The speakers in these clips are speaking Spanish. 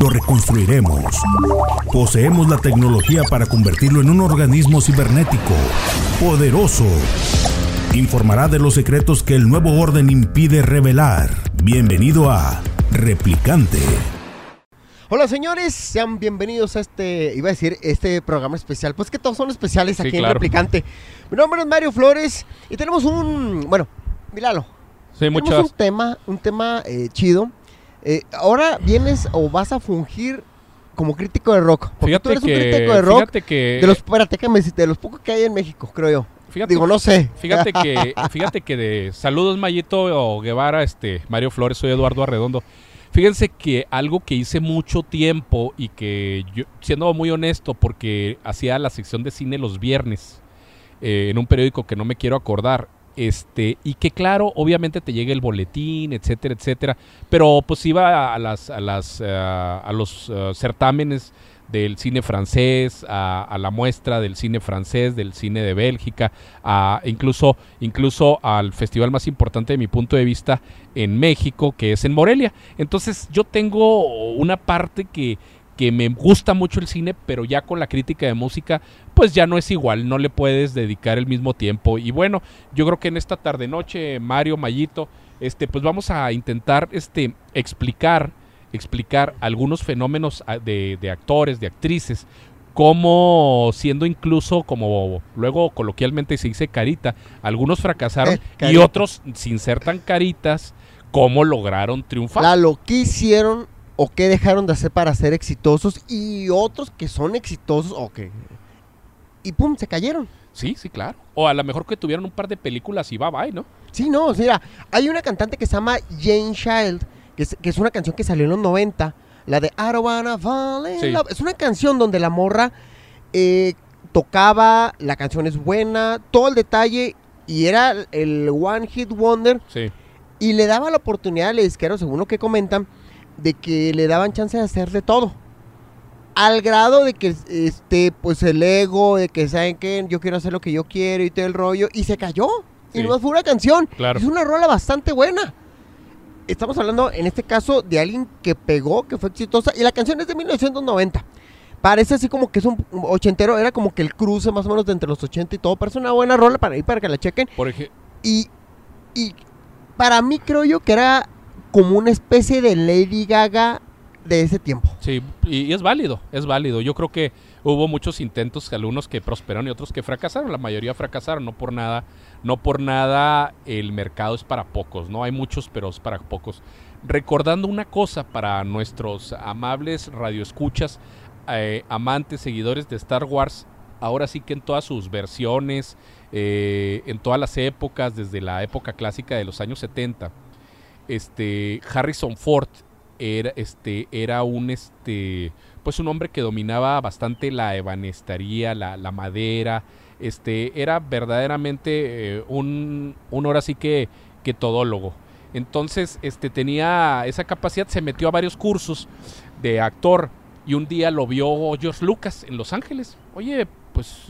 lo reconstruiremos. Poseemos la tecnología para convertirlo en un organismo cibernético, poderoso. Informará de los secretos que el nuevo orden impide revelar. Bienvenido a Replicante. Hola señores, sean bienvenidos a este, iba a decir, este programa especial. Pues que todos son especiales aquí en Replicante. Mi nombre es Mario Flores y tenemos un, bueno, míralo. Sí, tenemos un tema, un tema eh, chido eh, ahora vienes o vas a fungir como crítico de rock. Porque fíjate tú eres que, un crítico de rock. Que, de los, espérate, que me, de los pocos que hay en México, creo yo. Fíjate, Digo, no sé. Fíjate que, fíjate que de saludos Mayito o Guevara, este, Mario Flores, soy Eduardo Arredondo. Fíjense que algo que hice mucho tiempo y que yo, siendo muy honesto, porque hacía la sección de cine los viernes eh, en un periódico que no me quiero acordar, este, y que claro, obviamente te llega el boletín, etcétera, etcétera, pero pues iba a las, a eh, a los eh, certámenes del cine francés, a, la muestra del cine francés, del cine de Bélgica, a, incluso, incluso al festival más importante de mi punto de vista en México, que es en Morelia. Entonces yo tengo una parte que, que me gusta mucho el cine, pero ya con la crítica de música, pues ya no es igual, no le puedes dedicar el mismo tiempo. Y bueno, yo creo que en esta tarde noche, Mario, Mayito, este, pues vamos a intentar este, explicar, explicar algunos fenómenos ah, de, de actores, de actrices, como siendo incluso, como luego coloquialmente se dice carita, algunos fracasaron eh, y otros, sin ser tan caritas, cómo lograron triunfar. La lo que hicieron o qué dejaron de hacer para ser exitosos y otros que son exitosos o que... Y pum, se cayeron. Sí, sí, claro. O a lo mejor que tuvieron un par de películas y bye bye, ¿no? Sí, no, mira, hay una cantante que se llama Jane Child, que es, una canción que salió en los 90, la de I don't wanna fall Es una canción donde la morra eh, tocaba, la canción es buena, todo el detalle, y era el One Hit Wonder. Sí. Y le daba la oportunidad al disquero, según lo que comentan, de que le daban chance de hacer de todo. Al grado de que, este, pues el ego, de que saben que yo quiero hacer lo que yo quiero y todo el rollo, y se cayó. Y no fue una canción. Es una rola bastante buena. Estamos hablando, en este caso, de alguien que pegó, que fue exitosa, y la canción es de 1990. Parece así como que es un ochentero, era como que el cruce más o menos de entre los 80 y todo, pero es una buena rola para ir para que la chequen. Por ejemplo. Y, y para mí creo yo que era como una especie de Lady Gaga de ese tiempo. Sí, y, es válido, es válido. Yo creo que hubo muchos intentos, algunos que prosperaron y otros que fracasaron. La mayoría fracasaron, no por nada, no por nada el mercado es para pocos, ¿no? Hay muchos, pero es para pocos. Recordando una cosa para nuestros amables radioescuchas, eh, amantes, seguidores de Star Wars, ahora sí que en todas sus versiones, eh, en todas las épocas, desde la época clásica de los años 70, este, Harrison Ford era, este, era un, este, pues un hombre que dominaba bastante la ebanestería, la, la madera, este, era verdaderamente eh, un, un ahora sí que, que todólogo. Entonces, este, tenía esa capacidad, se metió a varios cursos de actor y un día lo vio George Lucas en Los Ángeles. Oye, pues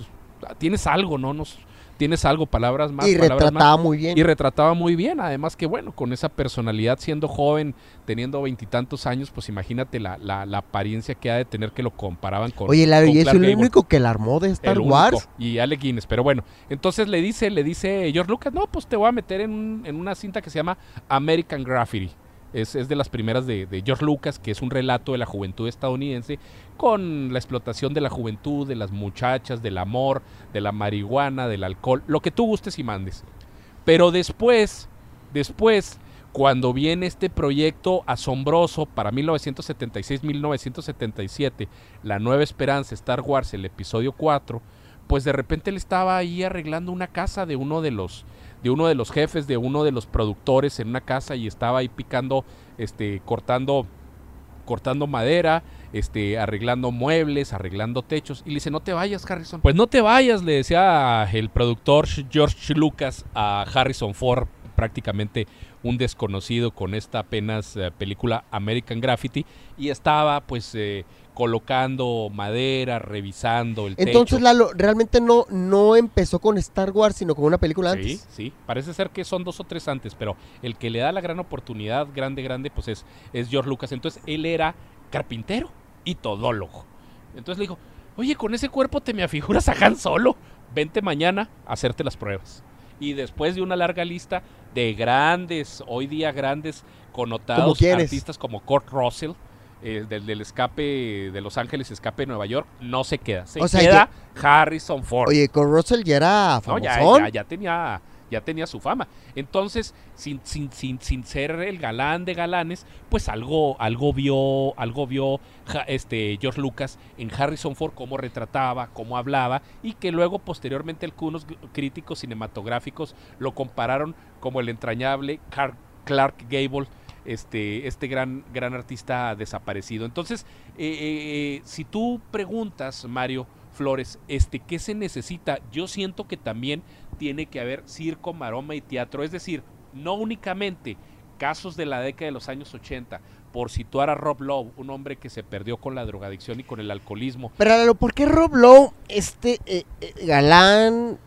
tienes algo, ¿no? Nos, tienes algo, palabras más. Y retrataba muy bien. Y retrataba muy bien, además que bueno, con esa personalidad, siendo joven, teniendo veintitantos años, pues imagínate la, la, apariencia que ha de tener que lo comparaban con... Oye, y es el único que la armó de Star Wars. y Alec Guinness, pero bueno, entonces le dice, le dice George Lucas, no, pues te voy a meter en, en una cinta que se llama American Graffiti. Es, de las primeras de, George Lucas, que es un relato de la juventud estadounidense, con la explotación de la juventud, de las muchachas, del amor, de la marihuana, del alcohol, lo que tú gustes y mandes. Pero después, después, cuando viene este proyecto asombroso para 1976-1977, La Nueva Esperanza, Star Wars, el episodio 4, pues de repente él estaba ahí arreglando una casa de uno de los de uno de los jefes, de uno de los productores en una casa y estaba ahí picando, este, cortando cortando madera, este, arreglando muebles, arreglando techos. Y le dice, no te vayas, Harrison. Pues no te vayas, le decía el productor George Lucas a Harrison Ford, prácticamente un desconocido con esta apenas eh, película American Graffiti. Y estaba pues eh, colocando madera, revisando el Entonces, techo. Lalo, realmente no, no empezó con Star Wars, sino con una película Sí, antes. sí, parece ser que son dos o tres antes, pero el que le da la gran oportunidad, grande, grande, pues es, es George Lucas. Entonces él era carpintero y todólogo. Entonces le dijo, oye, con ese cuerpo te me afiguras a Han Solo, vente mañana a hacerte las pruebas. Y después de una larga lista de grandes, hoy día grandes, connotados artistas como Kurt Russell, eh, del, del escape de Los Ángeles, escape de Nueva York, no se queda. Se O sea, queda Harrison Ford. Oye, con Russell ya era No, famosón. ya, ya, ya tenía, ya tenía su fama. Entonces, sin, sin, sin, sin ser el galán de galanes, pues algo, algo vio, algo vio Ja- este George Lucas en Harrison Ford, cómo retrataba, cómo hablaba, y que luego, posteriormente, algunos críticos cinematográficos lo compararon como el entrañable Clark Gable. Este, este gran, gran artista desaparecido. Entonces, eh, eh, eh, si tú preguntas, Mario Flores, este, ¿qué se necesita? Yo siento que también tiene que haber circo, maroma y teatro. Es decir, no únicamente casos de la década de los años 80, por situar a Rob Lowe, un hombre que se perdió con la drogadicción y con el alcoholismo. Pero ¿por qué Rob Lowe, este eh, eh, galán,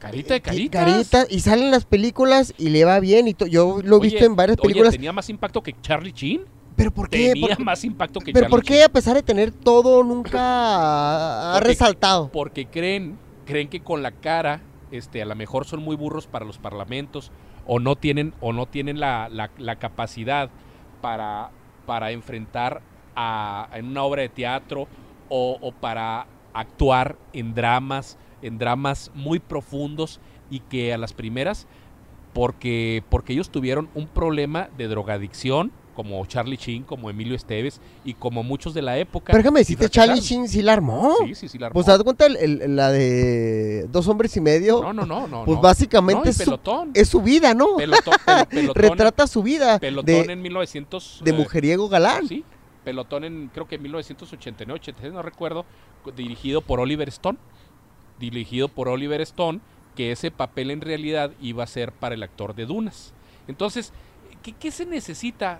Carita de eh, caritas. carita, y sale en las películas y le va bien? y Yo lo he visto en varias oye, películas. tenía más impacto que Charlie Sheen. ¿Pero por qué? Tenía ¿Por- más impacto que ¿Pero Charlie por qué, a pesar de tener todo, nunca ha Porque- resaltado? Porque creen, creen que con la cara, este, a lo mejor son muy burros para los parlamentos, o no tienen, o no tienen la, la- la capacidad para, para enfrentar a, en una obra de teatro o, o para actuar en dramas, en dramas muy profundos y que a las primeras, porque, porque ellos tuvieron un problema de drogadicción, como Charlie Sheen, como Emilio Esteves y como muchos de la época. Pero déjame decirte, Charlie. Sheen sí la armó. Sí, sí, sí, la Pues armó. haz de cuenta el- el- la de dos hombres y medio. No, no, no, no. pues no. básicamente No, es, su, pelotón. es su vida, ¿no? Pelotón, pel- pelotón, Retrata su vida pelotón de, en 1900. de eh, mujeriego galán. Sí, pelotón en creo que en 1989, 86, no recuerdo, dirigido por Oliver Stone. Dirigido por Oliver Stone, que ese papel en realidad iba a ser para el actor de Dunas. Entonces, ¿qué, qué se necesita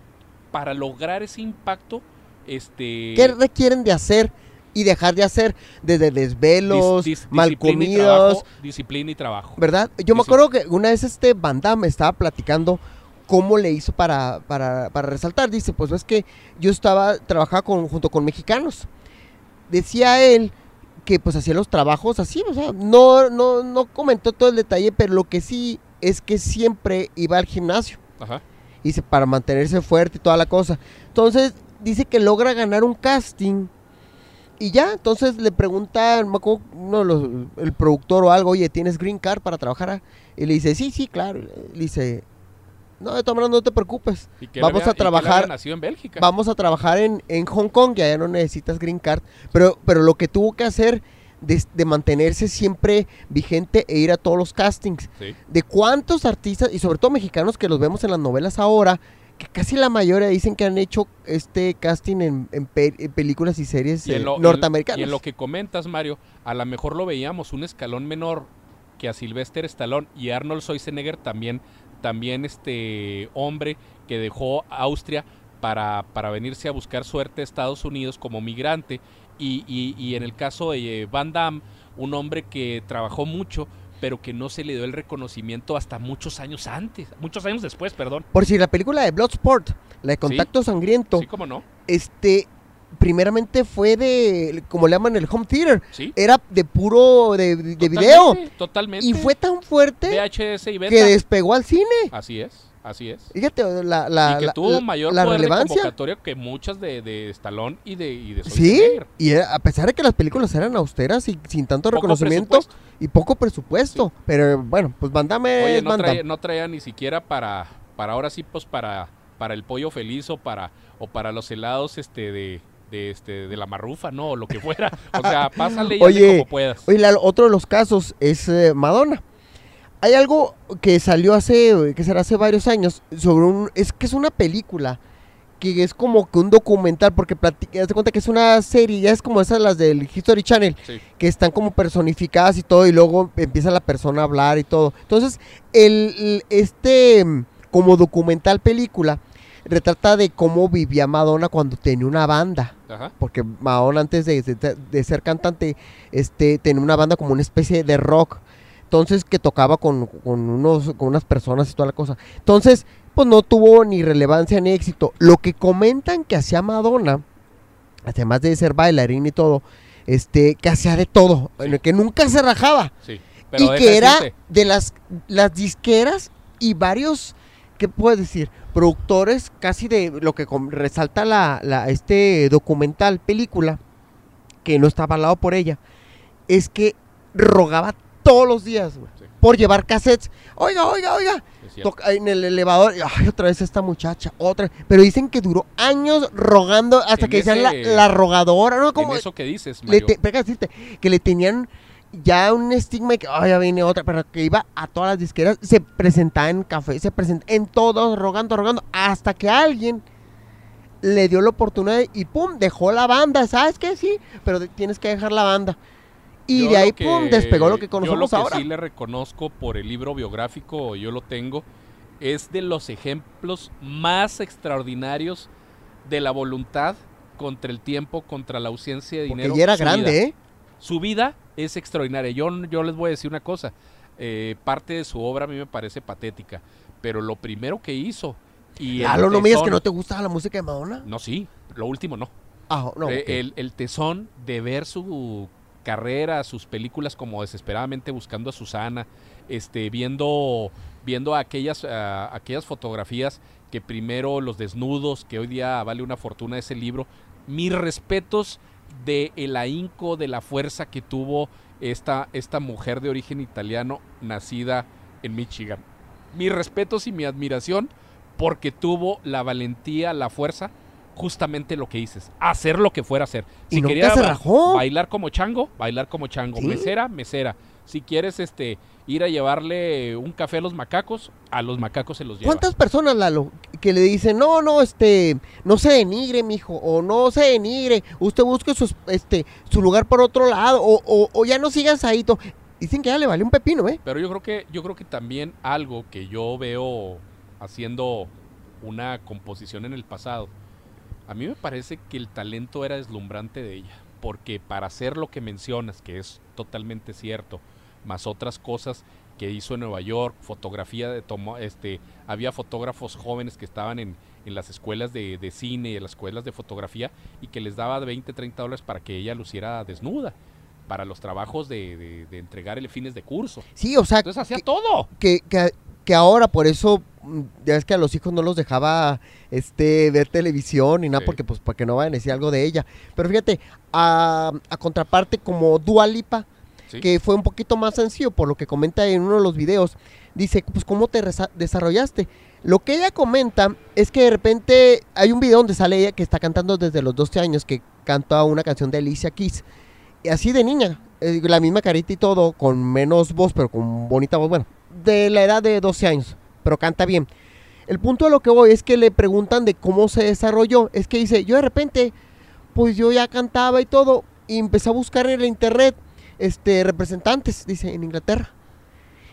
para lograr ese impacto? Este, ¿Qué requieren de hacer y dejar de hacer? Desde desvelos, dis- dis- mal disciplina y comidos, trabajo, disciplina y trabajo. ¿verdad? Yo me acuerdo que una vez este Van Damme estaba platicando cómo le hizo para, para, para resaltar. Dice, pues es que yo estaba, trabajaba con, junto con mexicanos. Decía él que pues hacía los trabajos así, o sea, no, no, no comentó todo el detalle, pero lo que sí es que siempre iba al gimnasio. Ajá. Dice, para mantenerse fuerte y toda la cosa. Entonces, dice que logra ganar un casting. Y ya, entonces le pregunta, no los- el productor o algo, oye, ¿tienes green card para trabajar? ah?" Y le dice, sí, sí, claro. Le dice, no, de todas maneras no te preocupes. Y que Vamos había- a y que trabajar- nacido en Bélgica. Vamos a trabajar en, en Hong Kong, ya, ya no necesitas green card. Pero, pero lo que tuvo que hacer de, de mantenerse siempre vigente e ir a todos los castings Sí. de cuántos artistas, y sobre todo mexicanos que los vemos en las novelas ahora, que casi la mayoría dicen que han hecho este casting en, en pe- en películas y series Y en eh, lo- y norteamericanas. Y en lo que comentas, Mario, a lo mejor lo veíamos un escalón menor que a Sylvester Stallone y Arnold Schwarzenegger también, también este hombre que dejó Austria para, para venirse a buscar suerte a Estados Unidos como migrante. Y, y- y en el caso de eh, Van Damme, un hombre que trabajó mucho, pero que no se le dio el reconocimiento hasta muchos años antes, muchos años después, perdón. Por si la película de Bloodsport, la de Contacto Sangriento, Sí, cómo no. este, primeramente fue de, como le llaman el home theater, Sí. era de puro, de, de Totalmente, video. Totalmente. Y fue tan fuerte VHS y que despegó al cine. Así es, así es. Fíjate, la, la, y que la- tuvo mayor la poder de relevancia. convocatoria que muchas de, de Stallone y de, y de Sí, y a pesar de que las películas eran austeras y sin tanto Poco reconocimiento y poco presupuesto, pero bueno, pues Van Damme Oye, no traía, no traía ni siquiera para, para ahora sí, pues para, para el pollo feliz o para, o para los helados este de, de este de la marrufa, no, o lo que fuera. O sea, pásale y Oye, como puedas. Oye, otro de los casos es eh, Madonna. Hay algo que salió hace, que será hace varios años, sobre un, es que es una película que es como que un documental, porque platica, de cuenta que es una serie, ya es como esas las del History Channel, Sí. que están como personificadas y todo, y luego empieza la persona a hablar y todo. Entonces, el, este como documental película retrata de cómo vivía Madonna cuando tenía una banda. Ajá. Porque Madonna antes de, de- de ser cantante, este, tenía una banda como una especie de rock. Entonces que tocaba con, con unos, con unas personas y toda la cosa. Entonces, pues no tuvo ni relevancia ni éxito. Lo que comentan que hacía Madonna, además de ser bailarín y todo, este, que hacía de todo, Sí. que nunca se rajaba. Sí. Pero y que era de las, las disqueras y varios, ¿qué puedes decir? Productores casi de lo que resalta la, la- este documental, película, que no está avalado por ella, es que rogaba todos los días, güey, Sí. por llevar cassettes. Oiga, oiga, oiga. Toca- en el elevador, ay, otra vez esta muchacha, otra. Pero dicen que duró años rogando hasta En que decían la, ese- la rogadora, ¿no? Como, en eso que dices, le Mario, te- pega decirte que le tenían ya un estigma de que "Ay, ya viene otra, pero que iba a todas las disqueras, se presentaba en café, se presentaba en todos, rogando, rogando, hasta que alguien le dio la oportunidad y pum, dejó la banda, ¿sabes qué? Sí, pero tienes que dejar la banda. Y Yo de ahí, que- pum, despegó lo que Yo conocemos lo que ahora. sí le reconozco por el libro biográfico, yo lo tengo, es de los ejemplos más extraordinarios de la voluntad contra el tiempo, contra la ausencia de Porque dinero. ya era grande, vida. ¿eh? Su vida es extraordinaria. Yo, yo les voy a decir una cosa. eh, parte de su obra a mí me parece patética. Pero lo primero que hizo. Y Lalo, no me digas tesón- que no te gusta la música de Madonna. No, sí. Lo último no. Ah, no. Eh, el, el tesón de ver su carrera, sus películas como desesperadamente buscando a Susana, este, viendo, viendo aquellas, ah, aquellas fotografías que primero los desnudos, que hoy día vale una fortuna ese libro. Mis respetos de el ahínco, de la fuerza que tuvo esta, esta mujer de origen italiano nacida en Michigan. Mis respetos y mi admiración porque tuvo la valentía, la fuerza, justamente lo que dices, hacer lo que fuera a hacer. Y nunca se rajó. bailar como chango, bailar como chango, Sí. mesera, mesera. Si quieres este ir a llevarle un café a los macacos, a los macacos se los lleva. ¿Cuántas personas, Lalo, que le dicen, no, no, este, no se denigre, mijo, o no se denigre, usted busque su, este, su lugar por otro lado, o, o, o ya no sigas ahí. to-". Dicen que ya le vale un pepino, ¿eh? Pero yo creo que yo creo que también algo que yo veo haciendo una composición en el pasado. A mí me parece que el talento era deslumbrante de ella, porque para hacer lo que mencionas, que es totalmente cierto, más otras cosas que hizo en Nueva York, fotografía de tomo, este, había fotógrafos jóvenes que estaban en, en las escuelas de, de cine y en las escuelas de fotografía y que les daba 20, 30 dólares para que ella luciera desnuda para los trabajos de, de, de entregar el fines de curso. Sí, o sea, Entonces hacía todo. que, que- que ahora por eso, mm, ya es que a los hijos no los dejaba este, ver televisión ni nada, Sí. porque pues para que no vayan a decir algo de ella. Pero fíjate, a, a contraparte como Dualipa, Que fue un poquito más sencillo por lo que comenta en uno de los videos. Dice, pues cómo te desarrollaste. Lo que ella comenta es que de repente hay un video donde sale ella que está cantando desde los 12 años, que canta una canción de Alicia Keys. Y así de niña, eh, la misma carita y todo, con menos voz, pero con bonita voz, bueno, de la edad de 12 años, pero canta bien. El punto de lo que voy es que le preguntan de cómo se desarrolló. Es que dice, yo de repente, pues yo ya cantaba y todo, y empecé a buscar en el internet este, representantes, dice, en Inglaterra.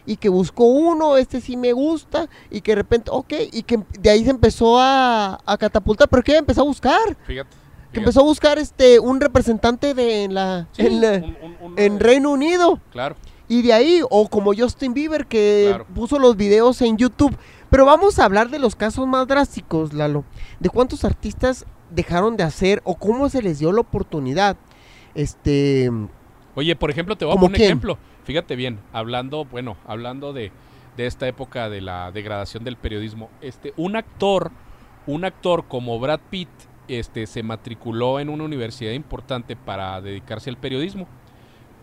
Y que buscó uno, este sí me gusta, y que de repente, ok, y que de ahí se empezó a, a catapultar, pero que ella empezó a buscar, Fíjate. que empezó a buscar este un representante de en la, Sí, en, la- un- un- un- en Reino Unido. Claro. Y de ahí, o como Justin Bieber que Claro. puso los videos en YouTube. Pero vamos a hablar de los casos más drásticos, Lalo. De cuántos artistas dejaron de hacer o cómo se les dio la oportunidad. Este, Oye, por ejemplo, te voy a ¿Cómo poner un quién? ejemplo. Fíjate bien, hablando, bueno, hablando de, de esta época de la degradación del periodismo, este, un actor, un actor como Brad Pitt, este, se matriculó en una universidad importante para dedicarse al periodismo.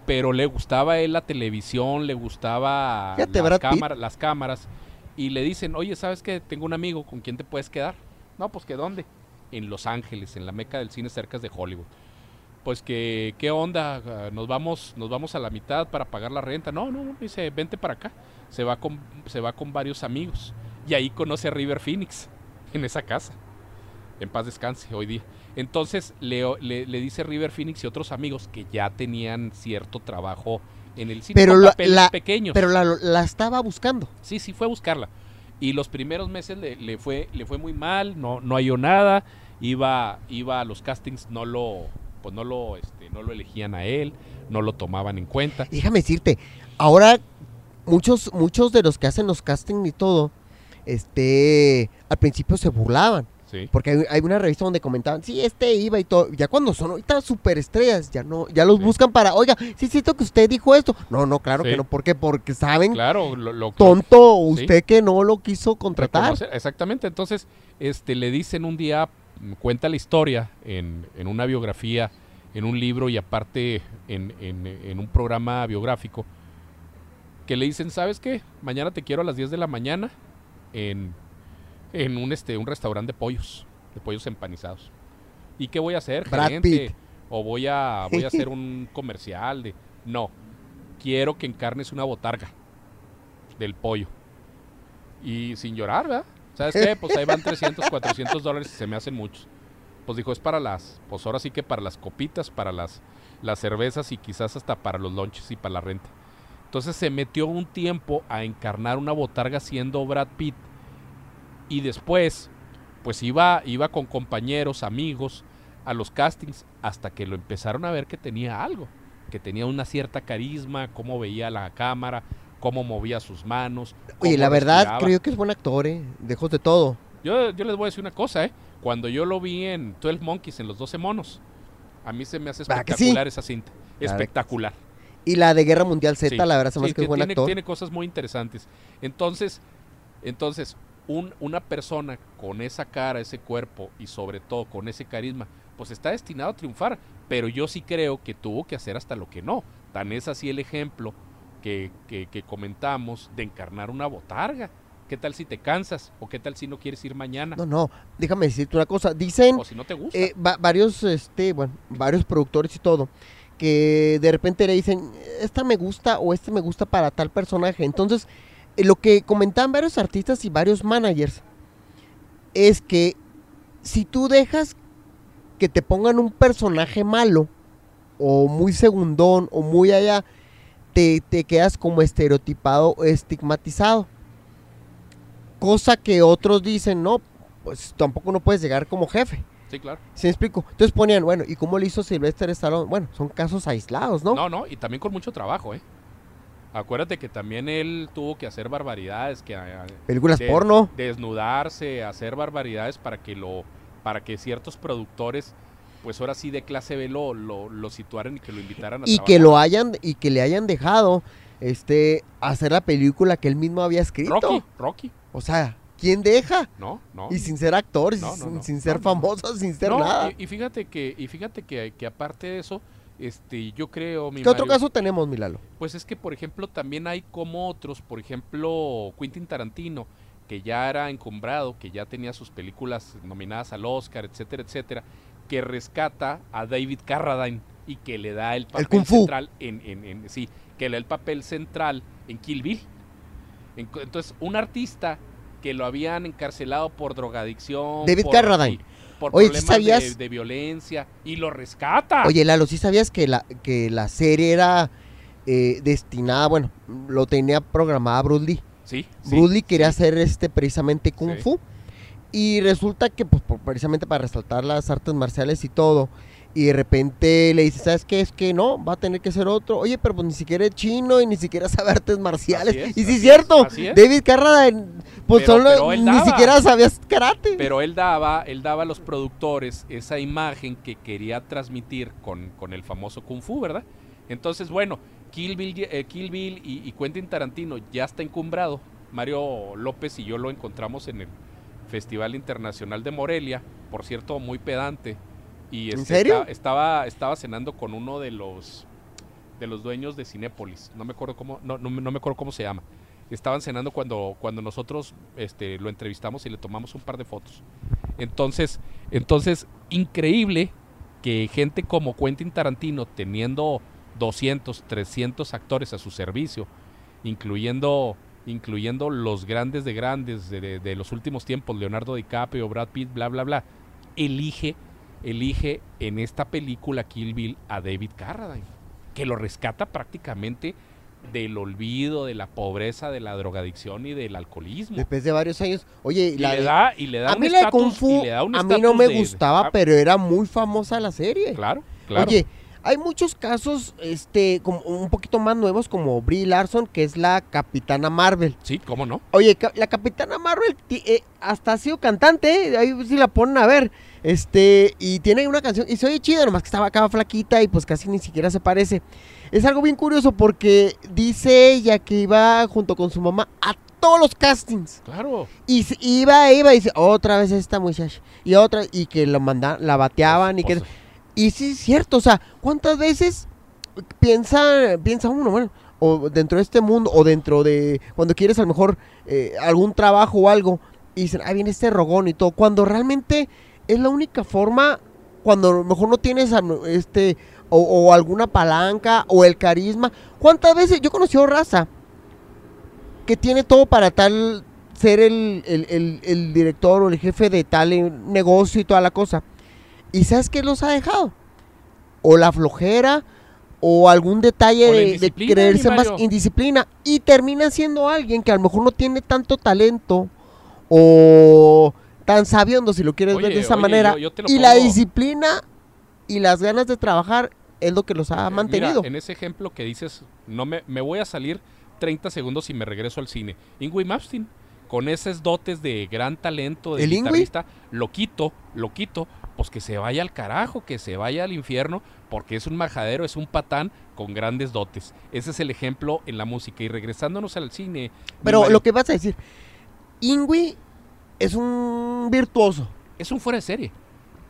Pero le gustaba a él la televisión, le gustaba Fíjate, las, cámaras, las cámaras. Y le dicen, oye, ¿sabes qué? Tengo un amigo, ¿con quién te puedes quedar? No, pues que dónde? En Los Ángeles, en la meca del cine cerca de Hollywood pues que qué onda, Ah, nos vamos, nos vamos a la mitad para pagar la renta. No, no, no, dice, vente para acá. Se va con, se va con varios amigos. Y ahí conoce a River Phoenix, en esa casa. En paz descanse hoy día. Entonces le, le, le dice River Phoenix y otros amigos que ya tenían cierto trabajo en el cine Pero la- la- pequeños. Pero la, la estaba buscando. Sí, sí fue a buscarla. Y los primeros meses le, le fue, le fue muy mal, no, no halló nada. Iba, iba a los castings, no lo, pues no lo, este, no lo elegían a él, no lo tomaban en cuenta. Déjame decirte, ahora muchos, muchos de los que hacen los castings y todo, este, al principio se burlaban. Sí. Porque hay, hay una revista donde comentaban, sí, este iba y todo. Ya cuando son ahorita superestrellas, ya no, ya los Sí. buscan para, oiga, sí, siento que usted dijo esto. No, no, claro Sí. que no. ¿Por qué? Porque saben, Claro, lo, lo- tonto, usted que no lo quiso contratar. reconocer- Exactamente. Entonces, este, le dicen un día, cuenta la historia en, en una biografía, en un libro y aparte en, en- en un programa biográfico, que le dicen, ¿sabes qué? Mañana te quiero a las 10 de la mañana en, en un, este, un restaurante de pollos, de pollos empanizados. ¿Y qué voy a hacer, gerente? O voy a, voy a hacer un comercial de... No, quiero que encarnes una botarga del pollo. Y sin llorar, ¿verdad? ¿Sabes qué? Pues ahí van 300, 400 dólares y se me hacen muchos. Pues dijo, es para las, pues ahora sí que para las copitas, para las, las cervezas y quizás hasta para los lunches y para la renta. Entonces se metió un tiempo a encarnar una botarga siendo Brad Pitt y después pues iba, iba con compañeros, amigos a los castings hasta que lo empezaron a ver que tenía algo, que tenía una cierta carisma, cómo veía la cámara, cómo movía sus manos. Oye, la verdad, respiraba. creo que es buen actor, ¿eh? Lejos de todo. Yo, yo les voy a decir una cosa, ¿eh? Cuando yo lo vi en 12 Monkeys, en los 12 monos, a mí se me hace espectacular esa cinta. Espectacular. Y la de Guerra Mundial Z, Sí, la verdad, se me sí, que es buen tiene, actor. tiene cosas muy interesantes. Entonces, entonces un- una persona con esa cara, ese cuerpo y sobre todo con ese carisma, pues está destinado a triunfar. Pero yo sí creo que tuvo que hacer hasta lo que no. Tan es así el ejemplo que, que- que comentamos de encarnar una botarga. ¿Qué tal si te cansas? ¿O qué tal si no quieres ir mañana? No, no, déjame decirte una cosa. Dicen O si no te gusta. eh, va- varios, este, bueno, varios productores y todo, que de repente le dicen, esta me gusta o este me gusta para tal personaje. Entonces, eh, lo que comentaban varios artistas y varios managers es que si tú dejas que te pongan un personaje malo o muy segundón o muy allá, te, te quedas como estereotipado o estigmatizado. Cosa que otros dicen, no, pues tampoco no puedes llegar como jefe. sí, claro. ¿Sí me explico? Entonces ponían, bueno, ¿y cómo lo hizo Sylvester Stallone? Bueno, son casos aislados, ¿no? No, no, y también con mucho trabajo, ¿eh? Acuérdate que también él tuvo que hacer barbaridades, que ah, Películas de- porno. desnudarse, hacer barbaridades para que lo, para que ciertos productores, pues ahora sí de clase B lo, lo, lo situaran y que lo invitaran a Y trabajar. que lo hayan, y que le hayan dejado este hacer la película que él mismo había escrito. Rocky, Rocky, O sea, ¿quién deja? no, no. Y sin ser actor, No, no, sin, no, sin no, ser famoso, sin ser No, nada. Y, y fíjate que, y fíjate que, que aparte de eso, este, yo creo, mi ¿Qué otro caso tenemos, Milalo? Pues es que, por ejemplo, también hay como otros, por ejemplo, Quentin Tarantino, que ya era encumbrado, que ya tenía sus películas nominadas al Oscar, etcétera, etcétera, que rescata a David Carradine y que le da el papel central en, en- en- sí, que le da el papel central en Kill Bill. En- entonces, un artista que lo habían encarcelado por drogadicción, David por, Carradine. por Oye, ¿sí problemas de- sabías? de, violencia y lo rescata. Oye, Lalo, ¿sí sabías que la, que la serie era eh, destinada, bueno, lo tenía programada Bruce Lee? sí, sí, Bruce Lee quería sí. hacer este precisamente Kung. Fu. Y resulta que, pues, por- precisamente para resaltar las artes marciales y todo. Y de repente le dice, ¿sabes qué? Es que no, va a tener que ser otro. Oye, pero pues ni siquiera es chino y ni siquiera sabe artes marciales. Es, y sí es cierto, es. David Carradine, pues Pero- solo pero ni daba. siquiera sabías karate. Pero él daba, él daba a los productores esa imagen que quería transmitir con, con el famoso Kung Fu, ¿verdad? Entonces, bueno, Kill Bill, eh, Kill Bill y, y Quentin Tarantino ya está encumbrado. Mario López y yo lo encontramos en el Festival Internacional de Morelia, por cierto, muy pedante. Y ¿En este, serio? esta- Estaba, estaba cenando con uno de los de los dueños de Cinépolis. No me acuerdo cómo, no, no me acuerdo cómo se llama. Estaban cenando cuando, cuando nosotros este, lo entrevistamos y le tomamos un par de fotos. Entonces, entonces, increíble que gente como Quentin Tarantino, teniendo 200, 300 actores a su servicio, incluyendo, incluyendo los grandes de grandes de, los últimos tiempos, Leonardo DiCaprio, Brad Pitt, bla, bla, bla, elige, elige en esta película Kill Bill a David Carradine, que lo rescata prácticamente del olvido, de la pobreza, de la drogadicción y del alcoholismo. Después de varios años. Oye, Y la le de- da, y le da a un mí la de Kung Fu, a mí no me de- gustaba, ah, pero era muy famosa la serie. Claro, claro. Oye, hay muchos casos, este, como un poquito más nuevos, como Brie Larson, que es la Capitana Marvel. Sí, ¿cómo no? Oye, la Capitana Marvel eh, hasta ha sido cantante, eh, ahí sí la ponen a ver. Este, y tiene una canción, y se oye chida, nomás que estaba acá flaquita y pues casi ni siquiera se parece. Es algo bien curioso porque dice ella que iba junto con su mamá a todos los castings. Claro. Y iba, iba y dice, otra vez esta muchacha. Y otra, y que la mandaban, la bateaban y que... Y sí es cierto, o sea, ¿cuántas veces piensa, piensa uno, bueno, o dentro de este mundo, o dentro de, cuando quieres a lo mejor eh, algún trabajo o algo, y dicen, ah, viene este rogón y todo, cuando realmente es la única forma, cuando a lo mejor no tienes este, o, o alguna palanca, o el carisma, ¿cuántas veces, yo conocí a raza, que tiene todo para tal, ser el, el- el- el director o el jefe de tal negocio y toda la cosa, y ¿sabes qué los ha dejado? O la flojera, o algún detalle O de, de creerse más indisciplina. Y termina siendo alguien que a lo mejor no tiene tanto talento o tan sabiondo, si lo quieres ver de esa oye, manera. yo- yo y la disciplina y las ganas de trabajar es lo que los ha Eh, mantenido. Mira, en ese ejemplo que dices, no me, me voy a salir 30 segundos y me regreso al cine. Ingui Mapstein, con esos dotes de gran talento de ¿El Ingui? guitarrista, lo quito, lo quito, pues que se vaya al carajo, que se vaya al infierno, porque es un majadero, es un patán con grandes dotes. Ese es el ejemplo en la música. Y regresándonos al cine. Pero Mario, lo que vas a decir, Ingui es un virtuoso. Es un fuera de serie.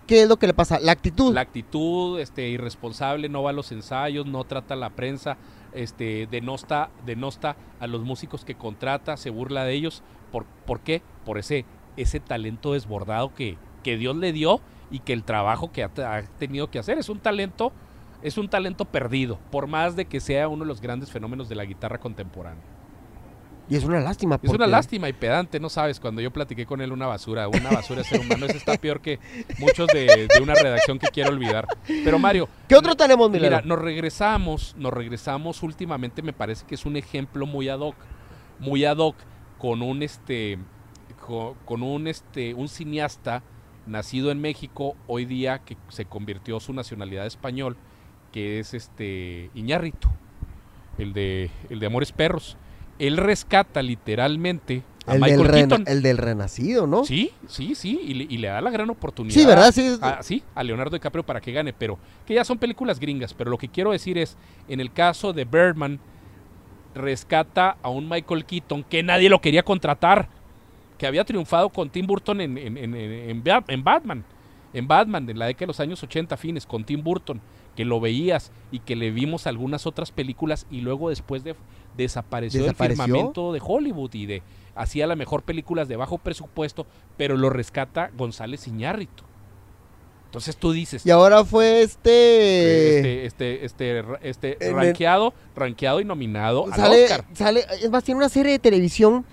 ¿Qué es lo que le pasa? La actitud. La actitud este, irresponsable, no va a los ensayos, no trata a la prensa, este, denosta, denosta a los músicos que contrata, se burla de ellos. ¿Por, por qué? Por ese, ese talento desbordado que, que Dios le dio y que el trabajo que ha, te- ha tenido que hacer es un talento, es un talento perdido, por más de que sea uno de los grandes fenómenos de la guitarra contemporánea. Y es una lástima. Es una porque- lástima y pedante, no sabes, cuando yo platiqué con él una basura, una basura de ser humano, ese está peor que muchos de, de una redacción que quiero olvidar. Pero Mario, ¿Qué otro tenemos, Mira, Milano? nos regresamos, nos regresamos últimamente, me parece que es un ejemplo muy ad hoc, muy ad hoc con un este co- con, un este un cineasta nacido en México hoy día que se convirtió su nacionalidad español, que es este Iñárritu, el de el de Amores Perros. Él rescata literalmente a el, del Michael rena- Keaton. el del renacido, ¿no? Sí, sí, sí, y le, y le da la gran oportunidad. Sí, ¿verdad? Sí, a, sí, a Leonardo DiCaprio para que gane, pero que ya son películas gringas. Pero lo que quiero decir es, en el caso de Birdman, rescata a un Michael Keaton que nadie lo quería contratar, que había triunfado con Tim Burton en, en- en- en- en Ba- en Batman, en Batman, en la década de los años 80 fines, con Tim Burton, que lo veías y que le vimos algunas otras películas y luego después de, desapareció, ¿Desapareció? del firmamento de Hollywood y de hacía la mejor películas de bajo presupuesto, pero lo rescata González Iñárritu. Entonces tú dices, Y ahora fue este... este, este, este, este rankeado, rankeado y nominado al sale, Oscar. sale, es más, tiene una serie de televisión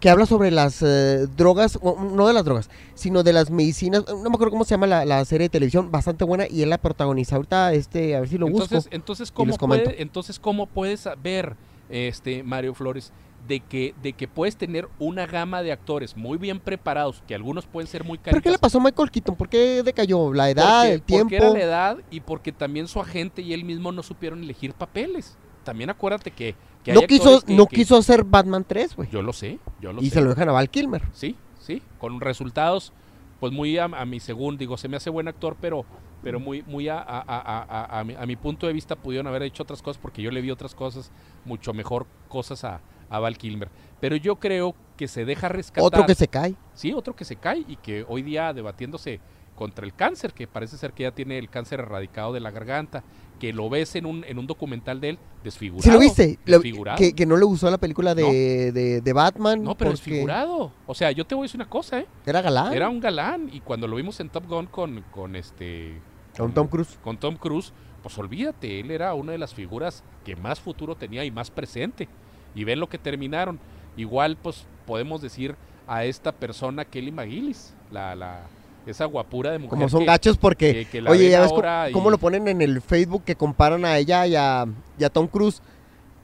que habla sobre las eh, drogas, no de las drogas, sino de las medicinas, no me acuerdo cómo se llama la, la serie de televisión, bastante buena, y él la protagoniza ahorita, este, a ver si lo entonces, busco. entonces ¿cómo puede- entonces cómo puedes ver este Mario Flores de que de que puedes tener una gama de actores muy bien preparados, que algunos pueden ser muy ¿Pero qué le pasó a Michael Keaton? ¿Por qué decayó? ¿La edad, porque, el tiempo? porque era la edad y porque también su agente y él mismo no supieron elegir papeles. También acuérdate que, no quiso, que- no que- quiso hacer Batman 3, güey. Yo lo sé, yo lo Y sé. se lo dejan a Val Kilmer. Sí, sí, con resultados, pues muy a, a mi según, digo, se me hace buen actor, pero, pero muy, muy a, a- a- a- a mi, a mi punto de vista pudieron haber hecho otras cosas porque yo le vi otras cosas, mucho mejor cosas a, a Val Kilmer. Pero yo creo que se deja rescatar. Otro que se cae. Sí, otro que se cae y que hoy día debatiéndose contra el cáncer, que parece ser que ya tiene el cáncer erradicado de la garganta, que lo ves en un, en un documental de él, desfigurado. ¿Sí lo viste? Desfigurado. que, que no le gustó la película de, de, de Batman. no, pero porque desfigurado. O sea, yo te voy a decir una cosa, ¿eh? Era galán. Era un galán y cuando lo vimos en Top Gun con, con este Con Tom Cruise. con Tom Cruise, pues olvídate, él era una de las figuras que más futuro tenía y más presente. Y ven lo que terminaron. Igual, pues podemos decir a esta persona Kelly McGillis, la, la, esa guapura de mujer. Como son que- gachos porque, que- que la oye, ya ves cómo lo ponen en el Facebook que comparan a ella y a, y a Tom Cruise,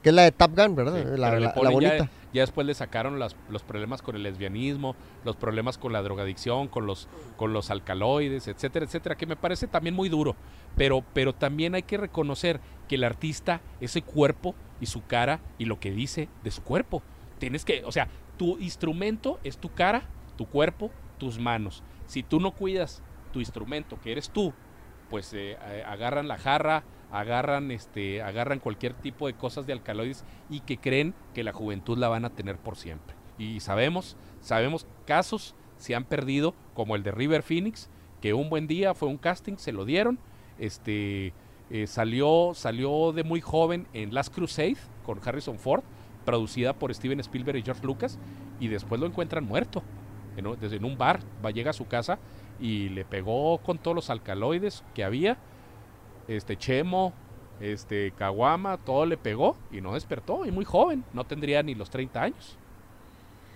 que es la de Top Gun, ¿verdad? Sí, la, la- la ponen ya- bonita. Ya, después le sacaron las- los problemas con el lesbianismo, los problemas con la drogadicción, con los, con los alcaloides, etcétera, etcétera, que me parece también muy duro. Pero, pero también hay que reconocer que el artista, ese cuerpo y su cara y lo que dice de su cuerpo. Tienes que, o sea, tu instrumento es tu cara, tu cuerpo, tus manos. Si tú no cuidas tu instrumento, que eres tú, pues eh, agarran la jarra, agarran este, agarran cualquier tipo de cosas de alcaloides y que creen que la juventud la van a tener por siempre. Y sabemos, sabemos casos se han perdido, como el de River Phoenix, que un buen día fue un casting, se lo dieron, este eh, salió, salió de muy joven en Last Crusade con Harrison Ford, producida por Steven Spielberg y George Lucas, y después lo encuentran muerto en un, desde en un bar, va, llega a su casa y le pegó con todos los alcaloides que había, este Chemo, este Caguama, todo le pegó y no despertó, y muy joven, no tendría ni los 30 años.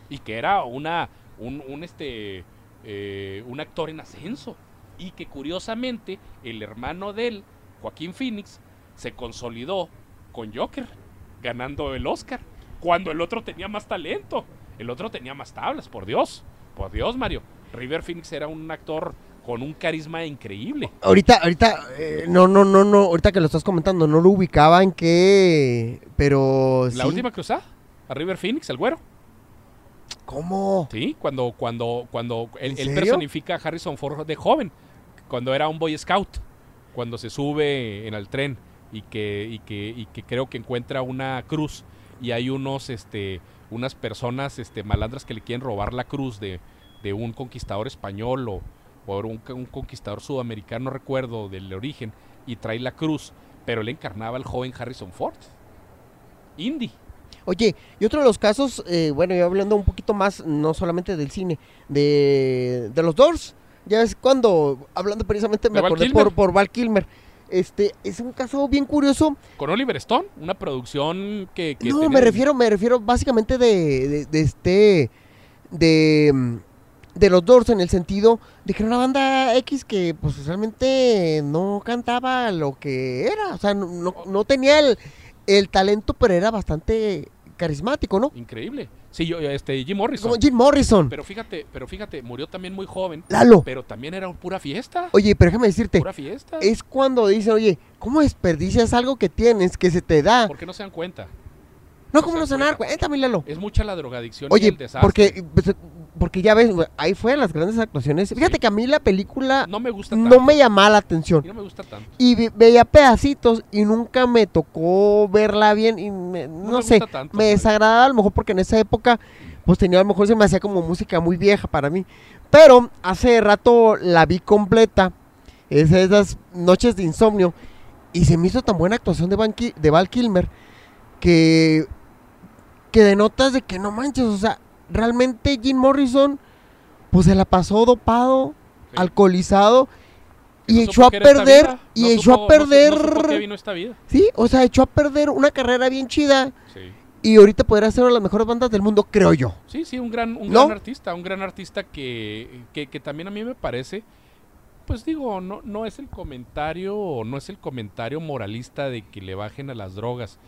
Y que era una, un, un, este, eh, un actor en ascenso. Y que curiosamente el hermano de él, Joaquín Phoenix, se consolidó con Joker, ganando el Oscar, cuando el otro tenía más talento, el otro tenía más tablas, por Dios, por Dios Mario. River Phoenix era un actor con un carisma increíble. Ahorita, ahorita, eh, no, no, no, no, ahorita que lo estás comentando, no lo ubicaba en qué, pero La sí. última cruzada, a River Phoenix, el güero. ¿Cómo? Sí, cuando, cuando, cuando él, ¿En él personifica a Harrison Ford de joven, cuando era un Boy Scout, cuando se sube en el tren y que, y que, y que creo que encuentra una cruz y hay unos, este, unas personas, este, malandras que le quieren robar la cruz de, de un conquistador español o, o un, un conquistador sudamericano, no recuerdo del origen, y trae la cruz, pero él encarnaba al joven Harrison Ford. Indie. Oye, y otro de los casos, eh, bueno, yo hablando un poquito más, no solamente del cine, de, de los Doors, ya ves cuando, hablando precisamente, me acordé por, por Val Kilmer, este, es un caso bien curioso, Con Oliver Stone, una producción que... que no, me refiero, me refiero básicamente de, de, de este, de, de los Doors en el sentido de que era una banda X que pues realmente no cantaba lo que era, o sea, no, no, no tenía el, el talento, pero era bastante carismático, ¿no? Increíble. Sí, yo, este, Jim Morrison. Como Jim Morrison. Pero fíjate, pero fíjate, murió también muy joven. Lalo. Pero también era pura fiesta. Oye, pero déjame decirte, Pura fiesta. es cuando dicen, oye, ¿cómo desperdicias algo que tienes, que se te da? ¿Por qué no se dan cuenta? No, ¿cómo no se dar cuenta? cuenta, mi Lalo? Es mucha la drogadicción y Oye, el desastre. porque, pues, porque ya ves, ahí fue las grandes actuaciones. Fíjate que a mí la película no me gusta no, me llamaba la Y atención. no me gusta tanto. Y ve- veía pedacitos y nunca me tocó verla bien y me- no, me sé, gusta tanto, me Mario. desagradaba a lo mejor porque en esa época pues tenía a lo mejor se me hacía como música muy vieja para mí. Pero hace rato la vi completa, es esas noches de insomnio y se me hizo tan buena actuación de, Van de Val Kilmer que que denotas de que no manches, o sea, realmente Jim Morrison pues se la pasó dopado, Sí. alcoholizado y no echó a perder y No echó supo- a perder No, qué vino esta vida. sí, o sea, echó a perder una carrera bien chida Sí. y ahorita podría ser una de las mejores bandas del mundo, creo yo. Sí, sí, un gran, un gran artista, un gran artista que, que, que también a mí me parece, pues digo, no, no es el comentario, no es el comentario moralista de que le bajen a las drogas,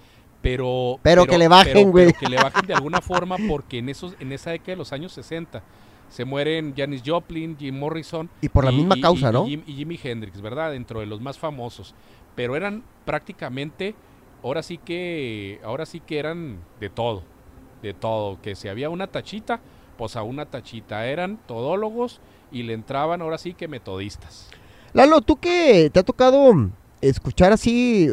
pero... Pero que le bajen, güey. que le bajen de alguna forma porque en esos, en esa década de los años 60 se mueren Janis Joplin, Jim Morrison Y por la y- misma y- causa, y- ¿no? Y, Jim- y Jimi Hendrix, ¿verdad? Dentro de los más famosos. Pero eran prácticamente, ahora sí que, ahora sí que eran de todo, de todo. Que si había una tachita, pues a una tachita. Eran todólogos y le entraban ahora sí que metodistas. Lalo, tú que te ha tocado escuchar así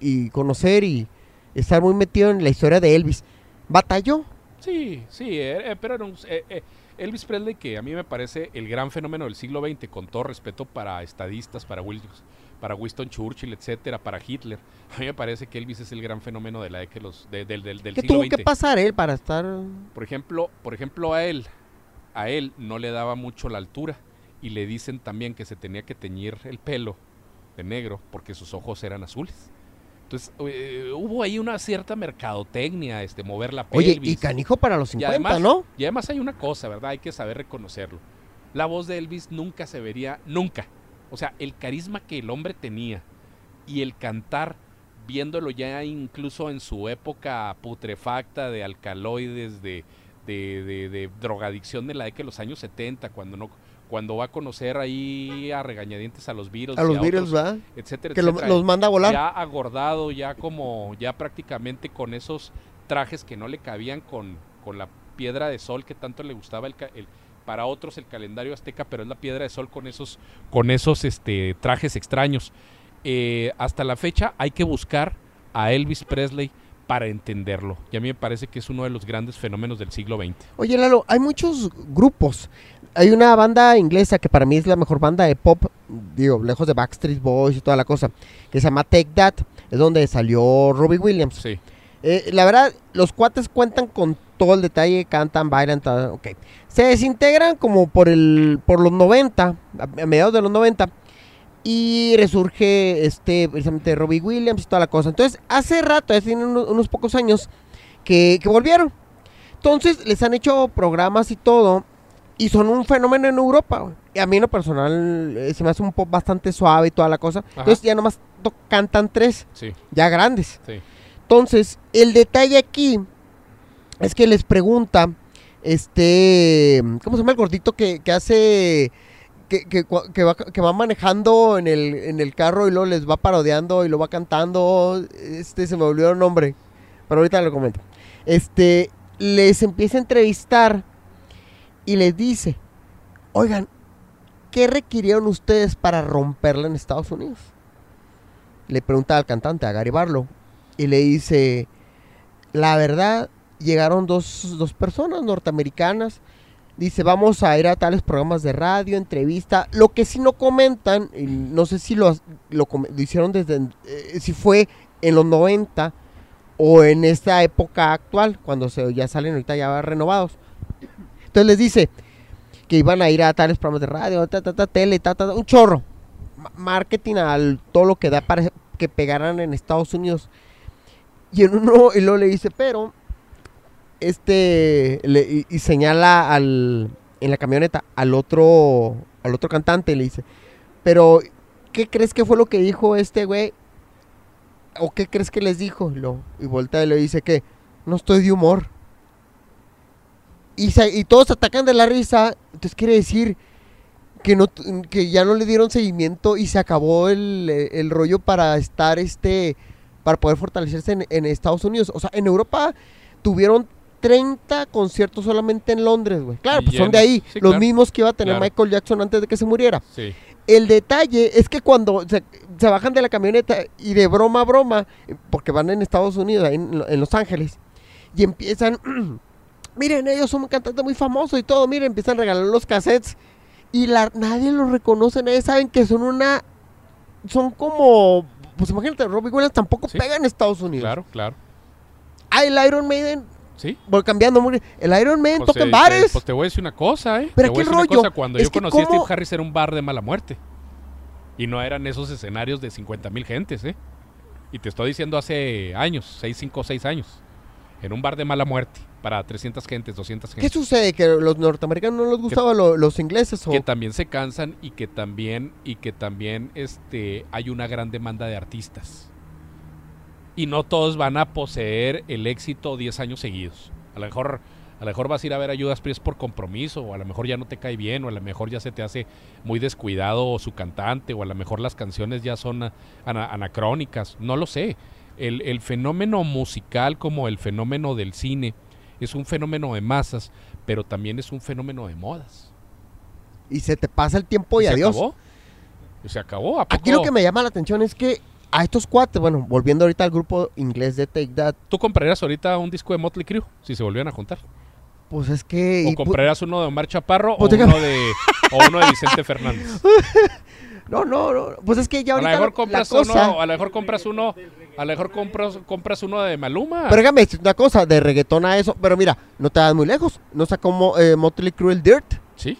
y conocer y estar muy metido en la historia de Elvis, ¿batalló? Sí, sí, eh, eh, pero era un- eh, eh, Elvis Presley, que a mí me parece el gran fenómeno del siglo XX, con todo respeto para estadistas, para, Wil- para Winston Churchill, etcétera, para Hitler. A mí me parece que Elvis es el gran fenómeno de la de los- de- del- del, del ¿Qué siglo tuvo XX. que pasar él para estar...? Por ejemplo, por ejemplo, a él, a él no le daba mucho la altura y le dicen también que se tenía que teñir el pelo de negro porque sus ojos eran azules. Entonces, eh, hubo ahí una cierta mercadotecnia, este, mover la Oye, pelvis. y canijo para los Y 50, además, ¿no? Y además hay una cosa, ¿verdad? Hay que saber reconocerlo. la voz de Elvis nunca se vería, nunca. O sea, el carisma que el hombre tenía y el cantar, viéndolo ya incluso en su época putrefacta de alcaloides, de, de, de- de drogadicción de la década de los años 70, cuando no cuando va a conocer ahí a regañadientes a los Beatles, A los ¿verdad? etcétera, Que lo- los manda a volar. ya agordado, ya como, ya prácticamente con esos trajes que no le cabían con, con la piedra de sol que tanto le gustaba el, el- para otros el calendario azteca, pero es la piedra de sol con esos, con esos este, trajes extraños. Eh, hasta la fecha hay que buscar a Elvis Presley para entenderlo. Y a mí me parece que es uno de los grandes fenómenos del siglo XX. Oye, Lalo, hay muchos grupos. Hay una banda inglesa que para mí es la mejor banda de pop, digo, lejos de Backstreet Boys y toda la cosa, que se llama Take That. Es donde salió Robbie Williams. Sí, Eh, la verdad, los cuates cuentan con todo el detalle, cantan, bailan, todo, ok. Se desintegran como por el por los 90, a, mediados de los 90, y resurge este precisamente Robbie Williams y toda la cosa. Entonces, hace rato, tienen unos, unos pocos años, que, que volvieron. Entonces, les han hecho programas y todo, y son un fenómeno en Europa. güey. Y a mí en lo personal eh, se me hace un pop bastante suave y toda la cosa. Entonces, ya nomás cantan tres, sí, ya grandes. sí. Entonces, el detalle aquí es que les pregunta, este, ¿cómo se llama el gordito que, que hace, que, que va, que va manejando en el, en el carro y luego les va parodiando y lo va cantando? Este, se me olvidó el nombre, pero ahorita lo comento. Este, les empieza a entrevistar y les dice, oigan, ¿qué requirieron ustedes para romperla en Estados Unidos? Le pregunta al cantante, a Gary Barlow, y le dice, la verdad, llegaron dos, dos personas norteamericanas, dice, vamos a ir a tales programas de radio, entrevista, lo que sí no comentan, no sé si lo, lo, lo hicieron desde, eh, si fue en los 90 o en esta época actual, cuando se, ya salen ahorita ya renovados. Entonces les dice que iban a ir a tales programas de radio, ta, ta, ta, tele, un chorro. Ma- Marketing al todo lo que da para que pegaran en Estados Unidos. Y en uno, y luego le dice, pero, este, le- y, señala al, en la camioneta al otro, al otro cantante le dice, pero, ¿qué crees que fue lo que dijo este güey? ¿O qué crees que les dijo? Lo, y voltea y le dice que no estoy de humor. Y, se- y todos atacan de la risa. Entonces quiere decir que, no, que ya no le dieron seguimiento y se acabó el, el rollo para estar este para poder fortalecerse en, en Estados Unidos. O sea, en Europa tuvieron 30 conciertos solamente en Londres, güey. Claro, Y pues son de ahí, Sí, los claro. mismos que iba a tener Claro. Michael Jackson antes de que se muriera. Sí. El detalle es que cuando se, se bajan de la camioneta y de broma a broma, eh, porque van en Estados Unidos, ahí en, en Los Ángeles, y empiezan, miren, ellos son un cantante muy famoso y todo, miren, empiezan a regalar los cassettes y la, nadie los reconoce, nadie saben que son una, son como, pues imagínate, Robbie Williams tampoco Sí. pega en Estados Unidos. Claro, claro. Ah, el Iron Maiden, Sí. voy cambiando, el Iron Maiden Pues, toca en bares. te- pues te voy a decir una cosa, ¿eh? Pero te voy a decir una cosa. Cuando es yo conocí a Steve Harris era un bar de mala muerte. Y no eran esos escenarios de 50 mil gentes, ¿eh? Y te estoy diciendo hace años, 6, 5, 6 años. En un bar de mala muerte, para 300 gentes, 200 ¿Qué gentes. sucede? ¿Que los norteamericanos no les gustaban lo- los ingleses? O... que también se cansan y que también y que también este hay una gran demanda de artistas y no todos van a poseer el éxito 10 años seguidos a lo mejor a lo mejor vas a ir a ver a Judas Priest por compromiso o a lo mejor ya no te cae bien o a lo mejor ya se te hace muy descuidado su cantante o a lo mejor las canciones ya son anacrónicas no lo sé el, el fenómeno musical como el fenómeno del cine es un fenómeno de masas pero también es un fenómeno de modas Y se te pasa el tiempo y, se adiós. acabó. Y se acabó. ¿A Aquí lo que me llama la atención es que a estos cuates, bueno, volviendo ahorita al grupo inglés de Take That, ¿Tú comprarías ahorita un disco de Motley Crue si se volvieran a juntar? pues es que... ¿O y comprarías uno de Omar Chaparro o Pues uno, déjame- de, o uno de Vicente Fernández? no, no, no, pues es que ya A lo ahorita mejor compras la cosa... uno, a lo mejor compras uno, a lo mejor compras, compras uno de Maluma. Pero déjame decir una cosa, de reggaetón a eso, pero mira, no te vas muy lejos, no sacó eh, Motley Crue el Dirt. Sí.